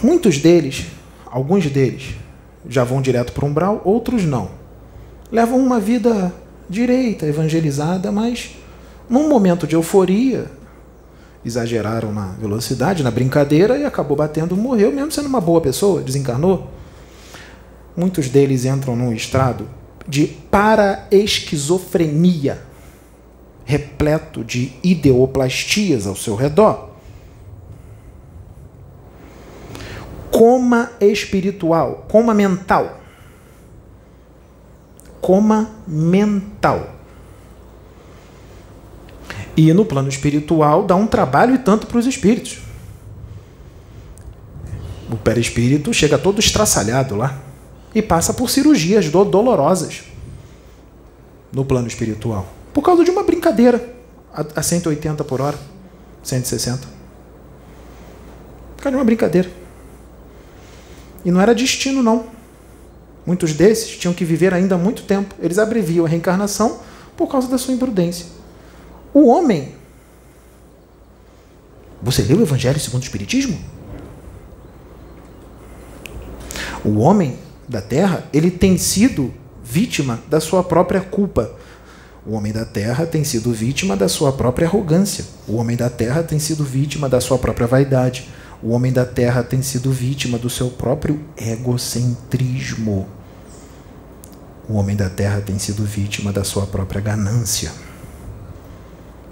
Muitos deles Alguns deles já vão direto para o umbral, outros não. Levam uma vida direita, evangelizada, mas num momento de euforia, exageraram na velocidade, na brincadeira e acabou batendo, morreu, mesmo sendo uma boa pessoa, desencarnou. Muitos deles entram num estrado de paraesquizofrenia, repleto de ideoplastias ao seu redor. coma espiritual, coma mental. Coma mental. E no plano espiritual dá um trabalho e tanto para os espíritos. O perispírito chega todo estraçalhado lá e passa por cirurgias dolorosas no plano espiritual. Por causa de uma brincadeira a 180 por hora, 160. Por causa de uma brincadeira. E não era destino, não. Muitos desses tinham que viver ainda muito tempo. Eles abreviam a reencarnação por causa da sua imprudência. O homem. Você leu o Evangelho segundo o Espiritismo? O homem da terra, ele tem sido vítima da sua própria culpa. O homem da terra tem sido vítima da sua própria arrogância. O homem da terra tem sido vítima da sua própria vaidade. O homem da terra tem sido vítima do seu próprio egocentrismo. O homem da terra tem sido vítima da sua própria ganância.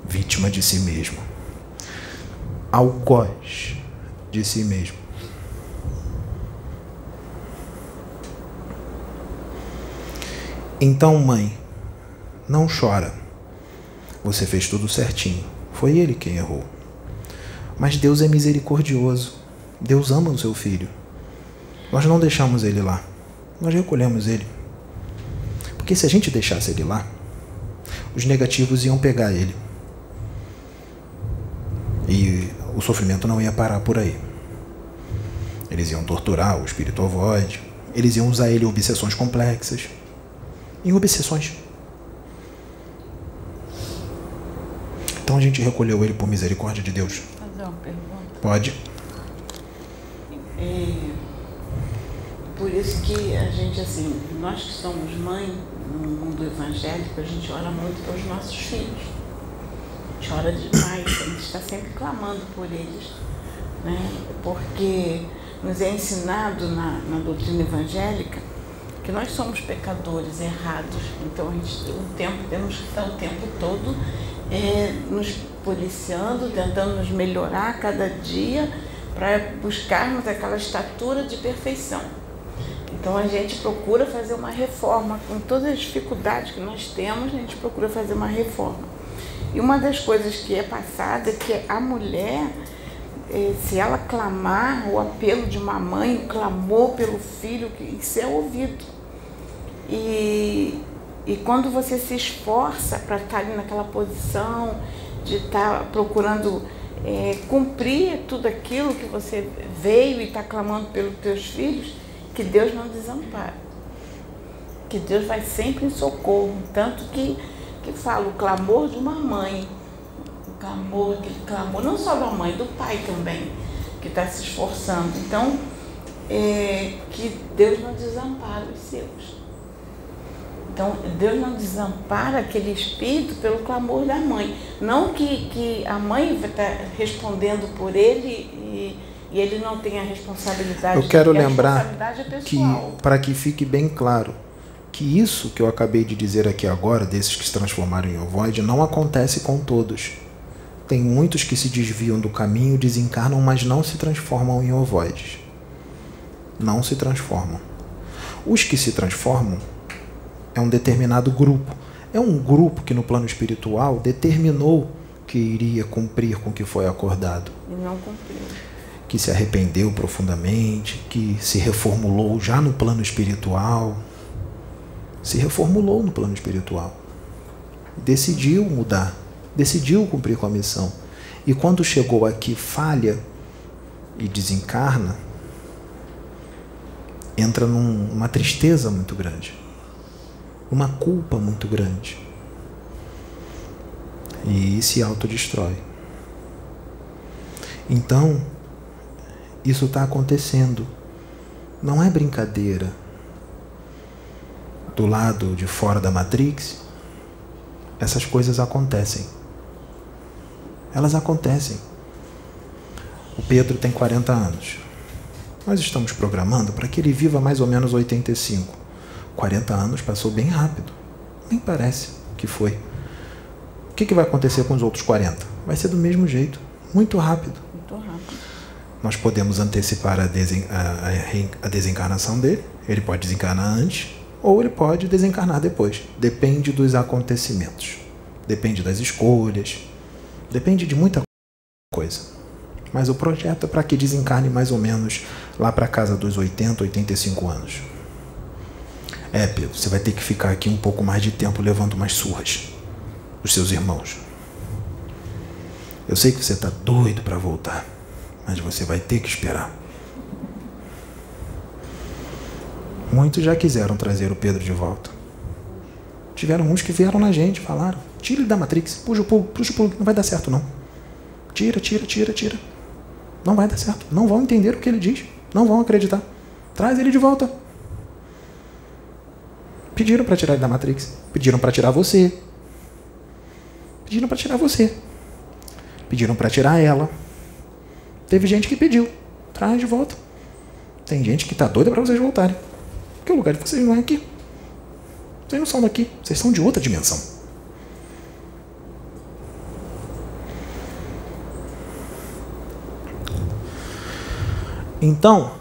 Vítima de si mesmo. Algoz de si mesmo. Então, mãe, não chora. Você fez tudo certinho. Foi ele quem errou. Mas Deus é misericordioso. Deus ama o seu filho. Nós não deixamos ele lá. Nós recolhemos ele. Porque se a gente deixasse ele lá, os negativos iam pegar ele. E o sofrimento não ia parar por aí. Eles iam torturar o espírito ovoide. Eles iam usar ele em obsessões complexas. Em obsessões. Então a gente recolheu ele por misericórdia de Deus uma pergunta? Pode. É, por isso que a gente, assim, nós que somos mãe no mundo evangélico, a gente ora muito pelos nossos filhos. A gente ora demais, a gente está sempre clamando por eles. Né? Porque nos é ensinado na, na doutrina evangélica que nós somos pecadores errados. Então a gente o tempo, temos que estar o tempo todo é, nos policiando, tentando nos melhorar cada dia para buscarmos aquela estatura de perfeição. Então a gente procura fazer uma reforma, com todas as dificuldades que nós temos, a gente procura fazer uma reforma. E uma das coisas que é passada é que a mulher, eh, se ela clamar o apelo de uma mãe, o clamor pelo filho, isso é ouvido. E, e quando você se esforça para estar ali naquela posição, de estar procurando é, cumprir tudo aquilo que você veio e está clamando pelos teus filhos, que Deus não desampara. Que Deus vai sempre em socorro. Tanto que, que fala o clamor de uma mãe. O clamor, aquele clamor, não só da mãe, do pai também, que está se esforçando. Então, é, que Deus não desampara os seus. Então, Deus não desampara aquele espírito pelo clamor da mãe. Não que, que a mãe vai estar respondendo por ele e, e ele não tem a responsabilidade. Eu quero lembrar é que, para que fique bem claro, que isso que eu acabei de dizer aqui agora, desses que se transformaram em ovoide, não acontece com todos. Tem muitos que se desviam do caminho, desencarnam, mas não se transformam em ovoides. Não se transformam. Os que se transformam é um determinado grupo. É um grupo que no plano espiritual determinou que iria cumprir com o que foi acordado. E não cumpriu. Que se arrependeu profundamente, que se reformulou já no plano espiritual. Se reformulou no plano espiritual. Decidiu mudar, decidiu cumprir com a missão. E quando chegou aqui, falha e desencarna, entra numa tristeza muito grande uma culpa muito grande. E se autodestrói. Então, isso está acontecendo. Não é brincadeira. Do lado de fora da Matrix, essas coisas acontecem. Elas acontecem. O Pedro tem 40 anos. Nós estamos programando para que ele viva mais ou menos 85. 40 anos passou bem rápido. Nem parece que foi. O que, que vai acontecer com os outros 40? Vai ser do mesmo jeito, muito rápido. Muito rápido. Nós podemos antecipar a, desen a, a desencarnação dele, ele pode desencarnar antes, ou ele pode desencarnar depois. Depende dos acontecimentos, depende das escolhas, depende de muita coisa. Mas o projeto é para que desencarne mais ou menos lá para casa dos 80, 85 anos. É, Pedro, você vai ter que ficar aqui um pouco mais de tempo levando umas surras dos seus irmãos. Eu sei que você está doido para voltar, mas você vai ter que esperar. Muitos já quiseram trazer o Pedro de volta. Tiveram uns que vieram na gente, falaram: tira ele da Matrix, puxa o pulo, puxa o pulo, não vai dar certo não. Tira, tira, tira, tira. Não vai dar certo. Não vão entender o que ele diz. Não vão acreditar. Traz ele de volta. Pediram para tirar ele da Matrix. Pediram para tirar você. Pediram para tirar você. Pediram para tirar ela. Teve gente que pediu. Traz de volta. Tem gente que tá doida para vocês voltarem. Porque o lugar de vocês não é aqui. Vocês não são daqui. Vocês são de outra dimensão. Então,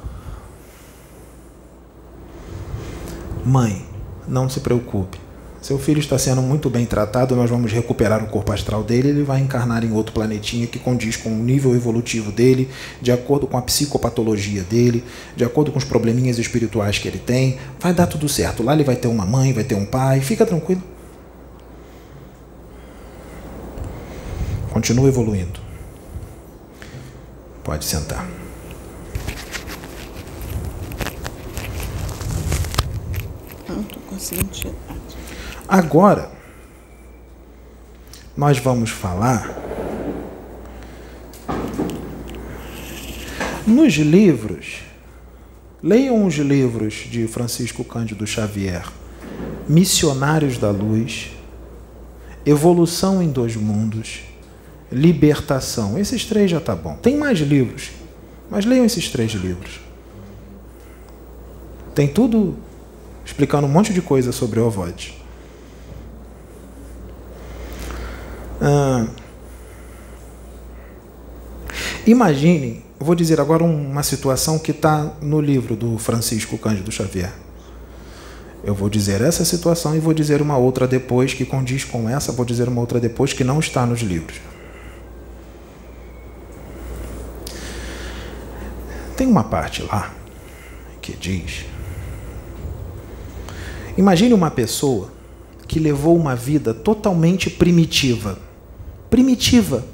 mãe, não se preocupe. Seu filho está sendo muito bem tratado, nós vamos recuperar o corpo astral dele, ele vai encarnar em outro planetinha que condiz com o nível evolutivo dele, de acordo com a psicopatologia dele, de acordo com os probleminhas espirituais que ele tem. Vai dar tudo certo. Lá ele vai ter uma mãe, vai ter um pai, fica tranquilo. Continua evoluindo. Pode sentar. Agora, nós vamos falar nos livros Leiam os livros de Francisco Cândido Xavier, Missionários da Luz, Evolução em Dois Mundos, Libertação. Esses três já tá bom. Tem mais livros, mas leiam esses três livros. Tem tudo explicando um monte de coisa sobre o ovoide. Ah, imagine, vou dizer agora uma situação que está no livro do Francisco Cândido Xavier. Eu vou dizer essa situação e vou dizer uma outra depois que condiz com essa, vou dizer uma outra depois que não está nos livros. Tem uma parte lá que diz: Imagine uma pessoa que levou uma vida totalmente primitiva. Primitiva.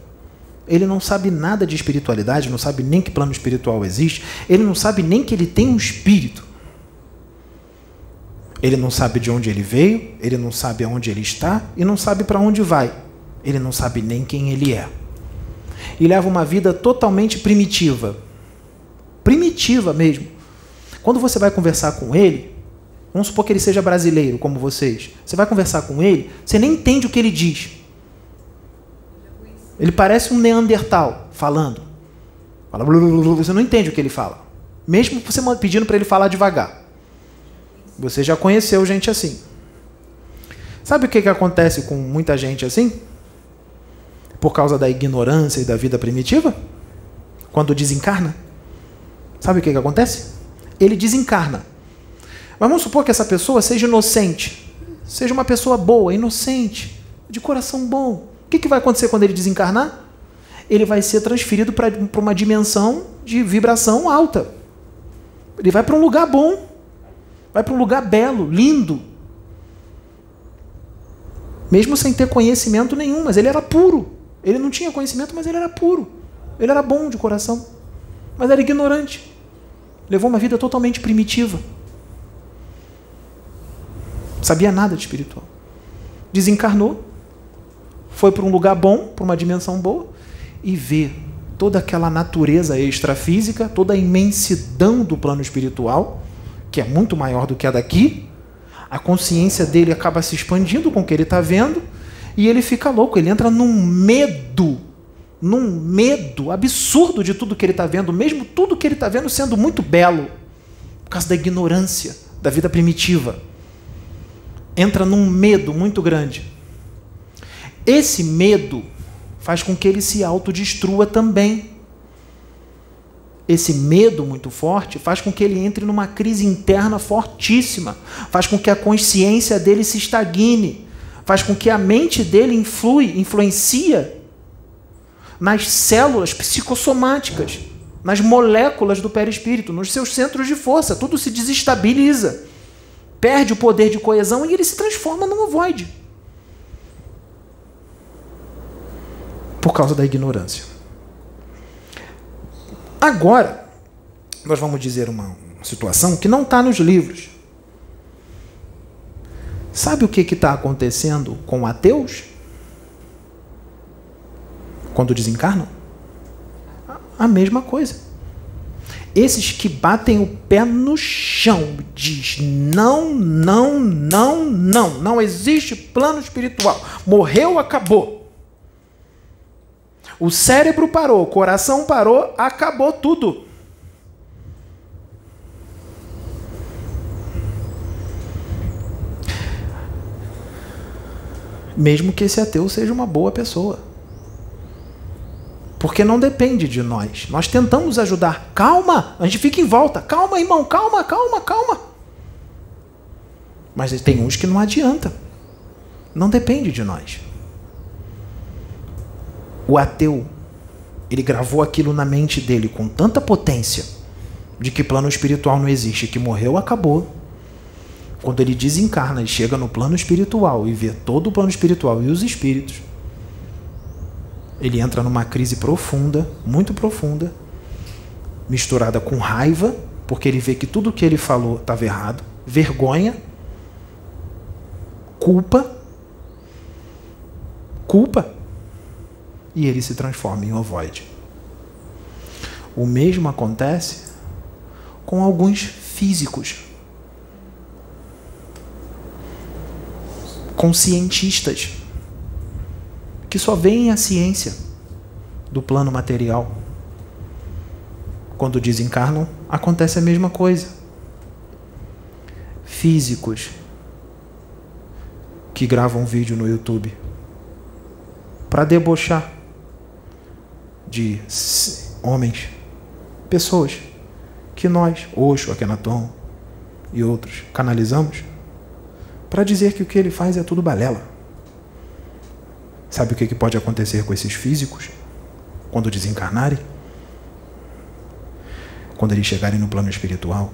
Ele não sabe nada de espiritualidade, não sabe nem que plano espiritual existe, ele não sabe nem que ele tem um espírito. Ele não sabe de onde ele veio, ele não sabe aonde ele está e não sabe para onde vai. Ele não sabe nem quem ele é. E leva uma vida totalmente primitiva. Primitiva mesmo. Quando você vai conversar com ele, vamos supor que ele seja brasileiro, como vocês. Você vai conversar com ele, você nem entende o que ele diz. Ele parece um Neandertal falando. Fala, você não entende o que ele fala. Mesmo você pedindo para ele falar devagar. Você já conheceu gente assim. Sabe o que, que acontece com muita gente assim? Por causa da ignorância e da vida primitiva? Quando desencarna? Sabe o que, que acontece? Ele desencarna. Mas vamos supor que essa pessoa seja inocente, seja uma pessoa boa, inocente, de coração bom. O que, que vai acontecer quando ele desencarnar? Ele vai ser transferido para uma dimensão de vibração alta. Ele vai para um lugar bom. Vai para um lugar belo, lindo. Mesmo sem ter conhecimento nenhum, mas ele era puro. Ele não tinha conhecimento, mas ele era puro. Ele era bom de coração, mas era ignorante. Levou uma vida totalmente primitiva. Sabia nada de espiritual. Desencarnou, foi para um lugar bom, para uma dimensão boa, e vê toda aquela natureza extrafísica, toda a imensidão do plano espiritual que é muito maior do que a daqui, a consciência dele acaba se expandindo com o que ele está vendo e ele fica louco, ele entra num medo, num medo absurdo de tudo que ele está vendo, mesmo tudo que ele está vendo sendo muito belo, por causa da ignorância da vida primitiva. Entra num medo muito grande. Esse medo faz com que ele se autodestrua também esse medo muito forte faz com que ele entre numa crise interna fortíssima, faz com que a consciência dele se estagne, faz com que a mente dele influi, influencia nas células psicossomáticas, nas moléculas do perispírito, nos seus centros de força, tudo se desestabiliza, perde o poder de coesão e ele se transforma num ovoide. Por causa da ignorância. Agora, nós vamos dizer uma, situação que não está nos livros. Sabe o que está acontecendo com ateus? Quando desencarnam? A mesma coisa. Esses que batem o pé no chão, diz não, não, não, não, não existe plano espiritual. Morreu, acabou. O cérebro parou, o coração parou, acabou tudo. Mesmo que esse ateu seja uma boa pessoa. Porque não depende de nós. Nós tentamos ajudar. Calma, a gente fica em volta. Calma, irmão, calma, calma, calma. Mas tem uns que não adianta. Não depende de nós. O ateu, ele gravou aquilo na mente dele com tanta potência de que plano espiritual não existe, que morreu, acabou. Quando ele desencarna e chega no plano espiritual e vê todo o plano espiritual e os espíritos, ele entra numa crise profunda, muito profunda, misturada com raiva, porque ele vê que tudo que ele falou estava errado, vergonha, culpa, culpa e ele se transforma em ovoide. O mesmo acontece com alguns físicos, com cientistas que só veem a ciência do plano material. Quando desencarnam, acontece a mesma coisa. Físicos que gravam vídeo no YouTube para debochar de homens, pessoas que nós, Osho, Akhenaton e outros, canalizamos para dizer que o que ele faz é tudo balela. Sabe o que pode acontecer com esses físicos quando desencarnarem? Quando eles chegarem no plano espiritual?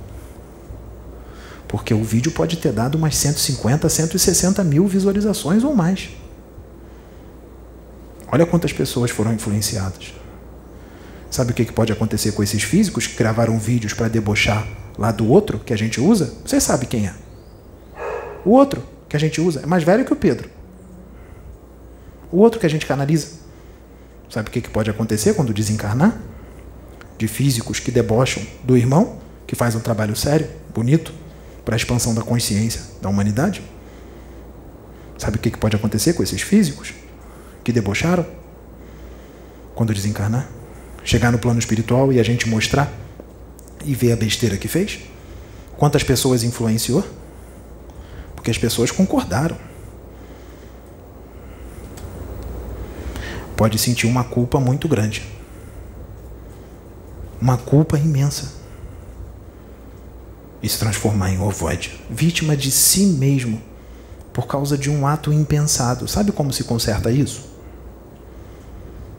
Porque o vídeo pode ter dado umas 150, 160 mil visualizações ou mais. Olha quantas pessoas foram influenciadas. Sabe o que pode acontecer com esses físicos que gravaram vídeos para debochar lá do outro que a gente usa? Você sabe quem é. O outro que a gente usa é mais velho que o Pedro. O outro que a gente canaliza. Sabe o que pode acontecer quando desencarnar? De físicos que debocham do irmão, que faz um trabalho sério, bonito, para a expansão da consciência da humanidade? Sabe o que pode acontecer com esses físicos que debocharam quando desencarnar? Chegar no plano espiritual e a gente mostrar e ver a besteira que fez? Quantas pessoas influenciou? Porque as pessoas concordaram. Pode sentir uma culpa muito grande. Uma culpa imensa. E se transformar em ovoide, vítima de si mesmo por causa de um ato impensado. Sabe como se conserta isso?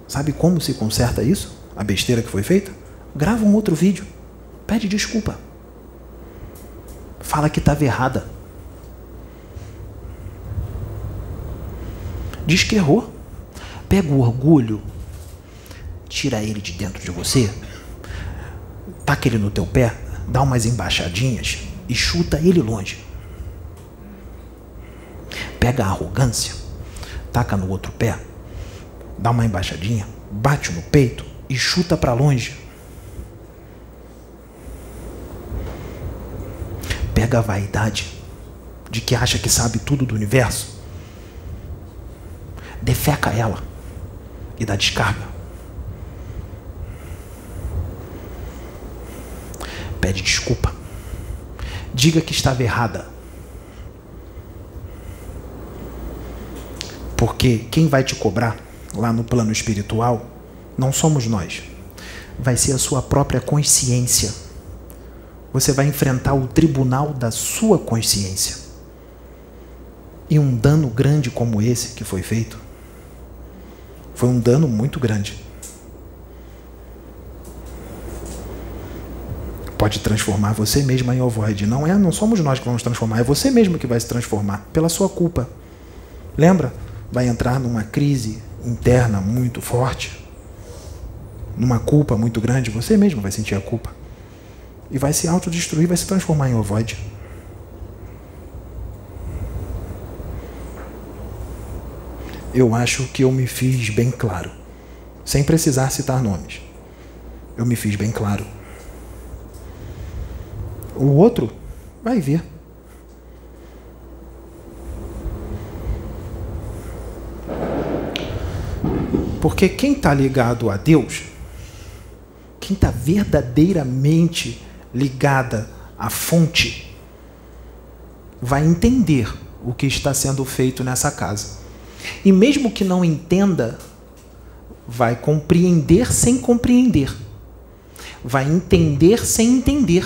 Sabe como se conserta isso? A besteira que foi feita, grava um outro vídeo, pede desculpa. Fala que estava errada. Diz que errou. Pega o orgulho, tira ele de dentro de você, taca ele no teu pé, dá umas embaixadinhas e chuta ele longe. Pega a arrogância, taca no outro pé, dá uma embaixadinha, bate no peito e chuta para longe. Pega a vaidade de que acha que sabe tudo do universo, defeca ela e dá descarga. Pede desculpa. Diga que estava errada. Porque quem vai te cobrar lá no plano espiritual não somos nós. Vai ser a sua própria consciência. Você vai enfrentar o tribunal da sua consciência. E um dano grande como esse que foi feito, foi um dano muito grande. Pode transformar você mesma em ovoide. Não é, não somos nós que vamos transformar, é você mesmo que vai se transformar pela sua culpa. Lembra? Vai entrar numa crise interna muito forte numa culpa muito grande, você mesmo vai sentir a culpa. E vai se autodestruir, vai se transformar em ovoide. Eu acho que eu me fiz bem claro, sem precisar citar nomes. Eu me fiz bem claro. O outro vai ver. Porque quem está ligado a Deus quem está verdadeiramente ligada à fonte vai entender o que está sendo feito nessa casa. E mesmo que não entenda, vai compreender sem compreender. Vai entender sem entender.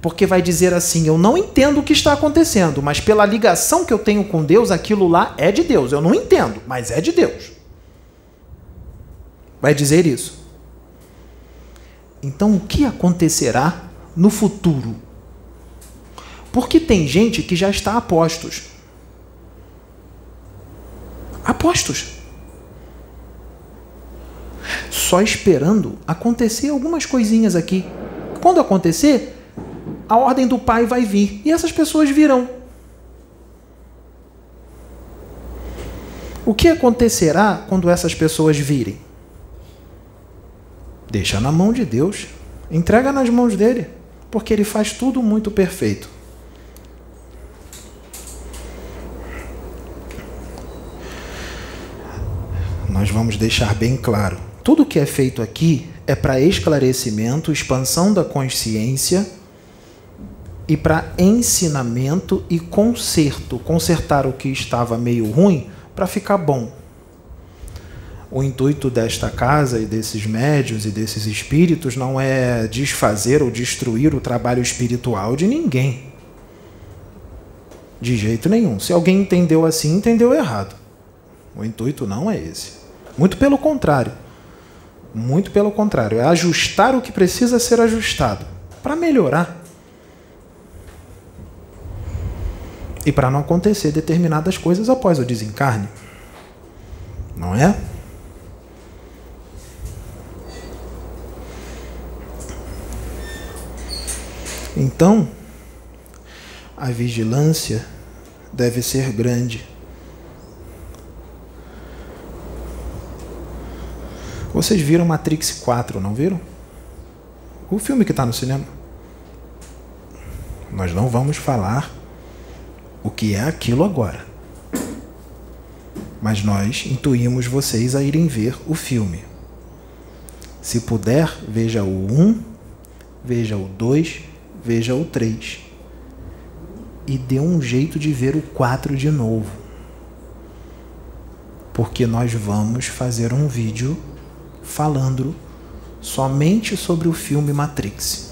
Porque vai dizer assim: eu não entendo o que está acontecendo, mas pela ligação que eu tenho com Deus, aquilo lá é de Deus. Eu não entendo, mas é de Deus. Vai dizer isso. Então, o que acontecerá no futuro? Porque tem gente que já está a postos. Apostos. Só esperando acontecer algumas coisinhas aqui. Quando acontecer, a ordem do Pai vai vir e essas pessoas virão. O que acontecerá quando essas pessoas virem? Deixa na mão de Deus. Entrega nas mãos dele. porque ele faz tudo muito perfeito. Nós vamos deixar bem claro: tudo que é feito aqui é para esclarecimento, expansão da consciência e para ensinamento e conserto consertar o que estava meio ruim para ficar bom. O intuito desta casa e desses médios e desses espíritos não é desfazer ou destruir o trabalho espiritual de ninguém. De jeito nenhum. Se alguém entendeu assim, entendeu errado. O intuito não é esse. Muito pelo contrário. Muito pelo contrário. É ajustar o que precisa ser ajustado para melhorar. E para não acontecer determinadas coisas após o desencarne. Não é? Então, a vigilância deve ser grande. Vocês viram Matrix 4, não viram? O filme que está no cinema. Nós não vamos falar o que é aquilo agora. Mas nós intuímos vocês a irem ver o filme. Se puder, veja o 1, veja o 2 veja o 3. E dê um jeito de ver o 4 de novo. Porque nós vamos fazer um vídeo falando somente sobre o filme Matrix.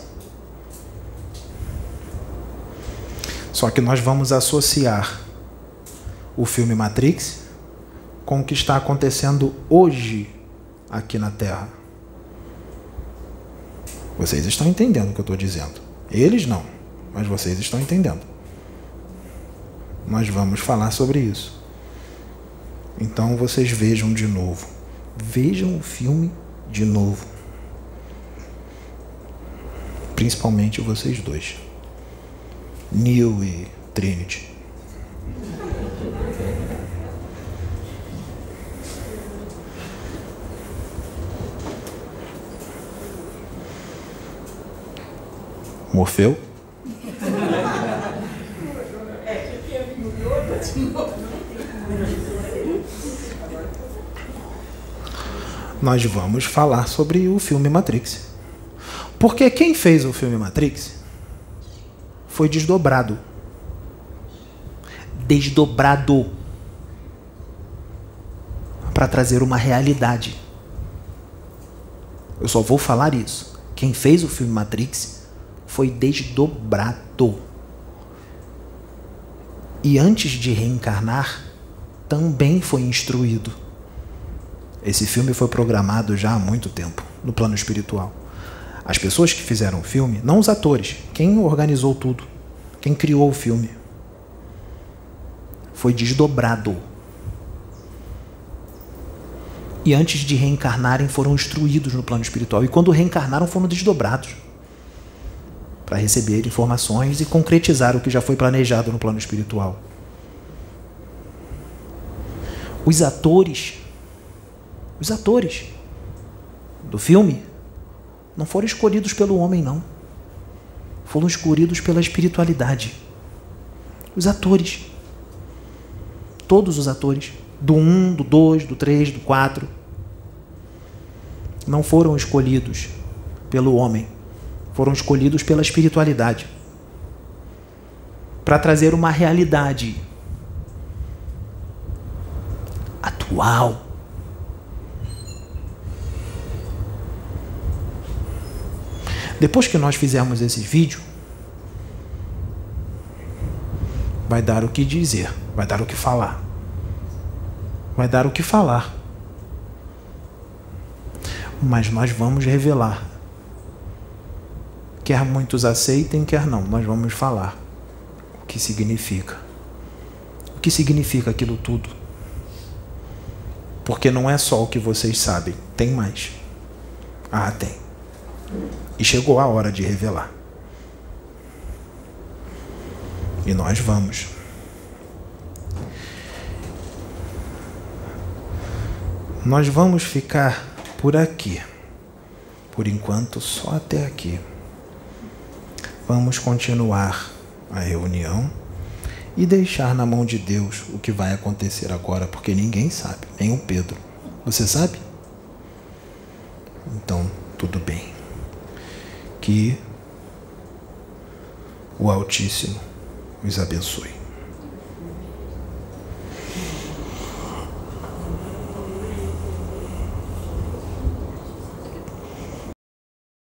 Só que nós vamos associar o filme Matrix com o que está acontecendo hoje aqui na Terra. Vocês estão entendendo o que eu estou dizendo. Eles não, mas vocês estão entendendo. Nós vamos falar sobre isso. Então vocês vejam de novo. Vejam o filme de novo. Principalmente vocês dois. Neil e Trinity. Morfeu? Nós vamos falar sobre o filme Matrix. Porque quem fez o filme Matrix foi desdobrado. Desdobrado. Para trazer uma realidade. Eu só vou falar isso. Quem fez o filme Matrix foi desdobrado. E antes de reencarnar, também foi instruído. Esse filme foi programado já há muito tempo, no plano espiritual. As pessoas que fizeram o filme, não os atores, quem organizou tudo, quem criou o filme, foi desdobrado. E antes de reencarnarem, foram instruídos no plano espiritual. E quando reencarnaram, foram desdobrados para receber informações e concretizar o que já foi planejado no plano espiritual. Os atores, os atores do filme não foram escolhidos pelo homem, não. Foram escolhidos pela espiritualidade. Os atores. Todos os atores. Do 1, do 2, do 3, do 4. Não foram escolhidos pelo homem foram escolhidos pela espiritualidade para trazer uma realidade atual. Depois que nós fizermos esse vídeo, vai dar o que dizer, vai dar o que falar. Vai dar o que falar. Mas nós vamos revelar Quer muitos aceitem, quer não. Nós vamos falar o que significa. O que significa aquilo tudo? Porque não é só o que vocês sabem, tem mais. Ah, tem. E chegou a hora de revelar. E nós vamos. Nós vamos ficar por aqui. Por enquanto, só até aqui. Vamos continuar a reunião e deixar na mão de Deus o que vai acontecer agora, porque ninguém sabe, nem o Pedro. Você sabe? Então, tudo bem. Que o Altíssimo os abençoe.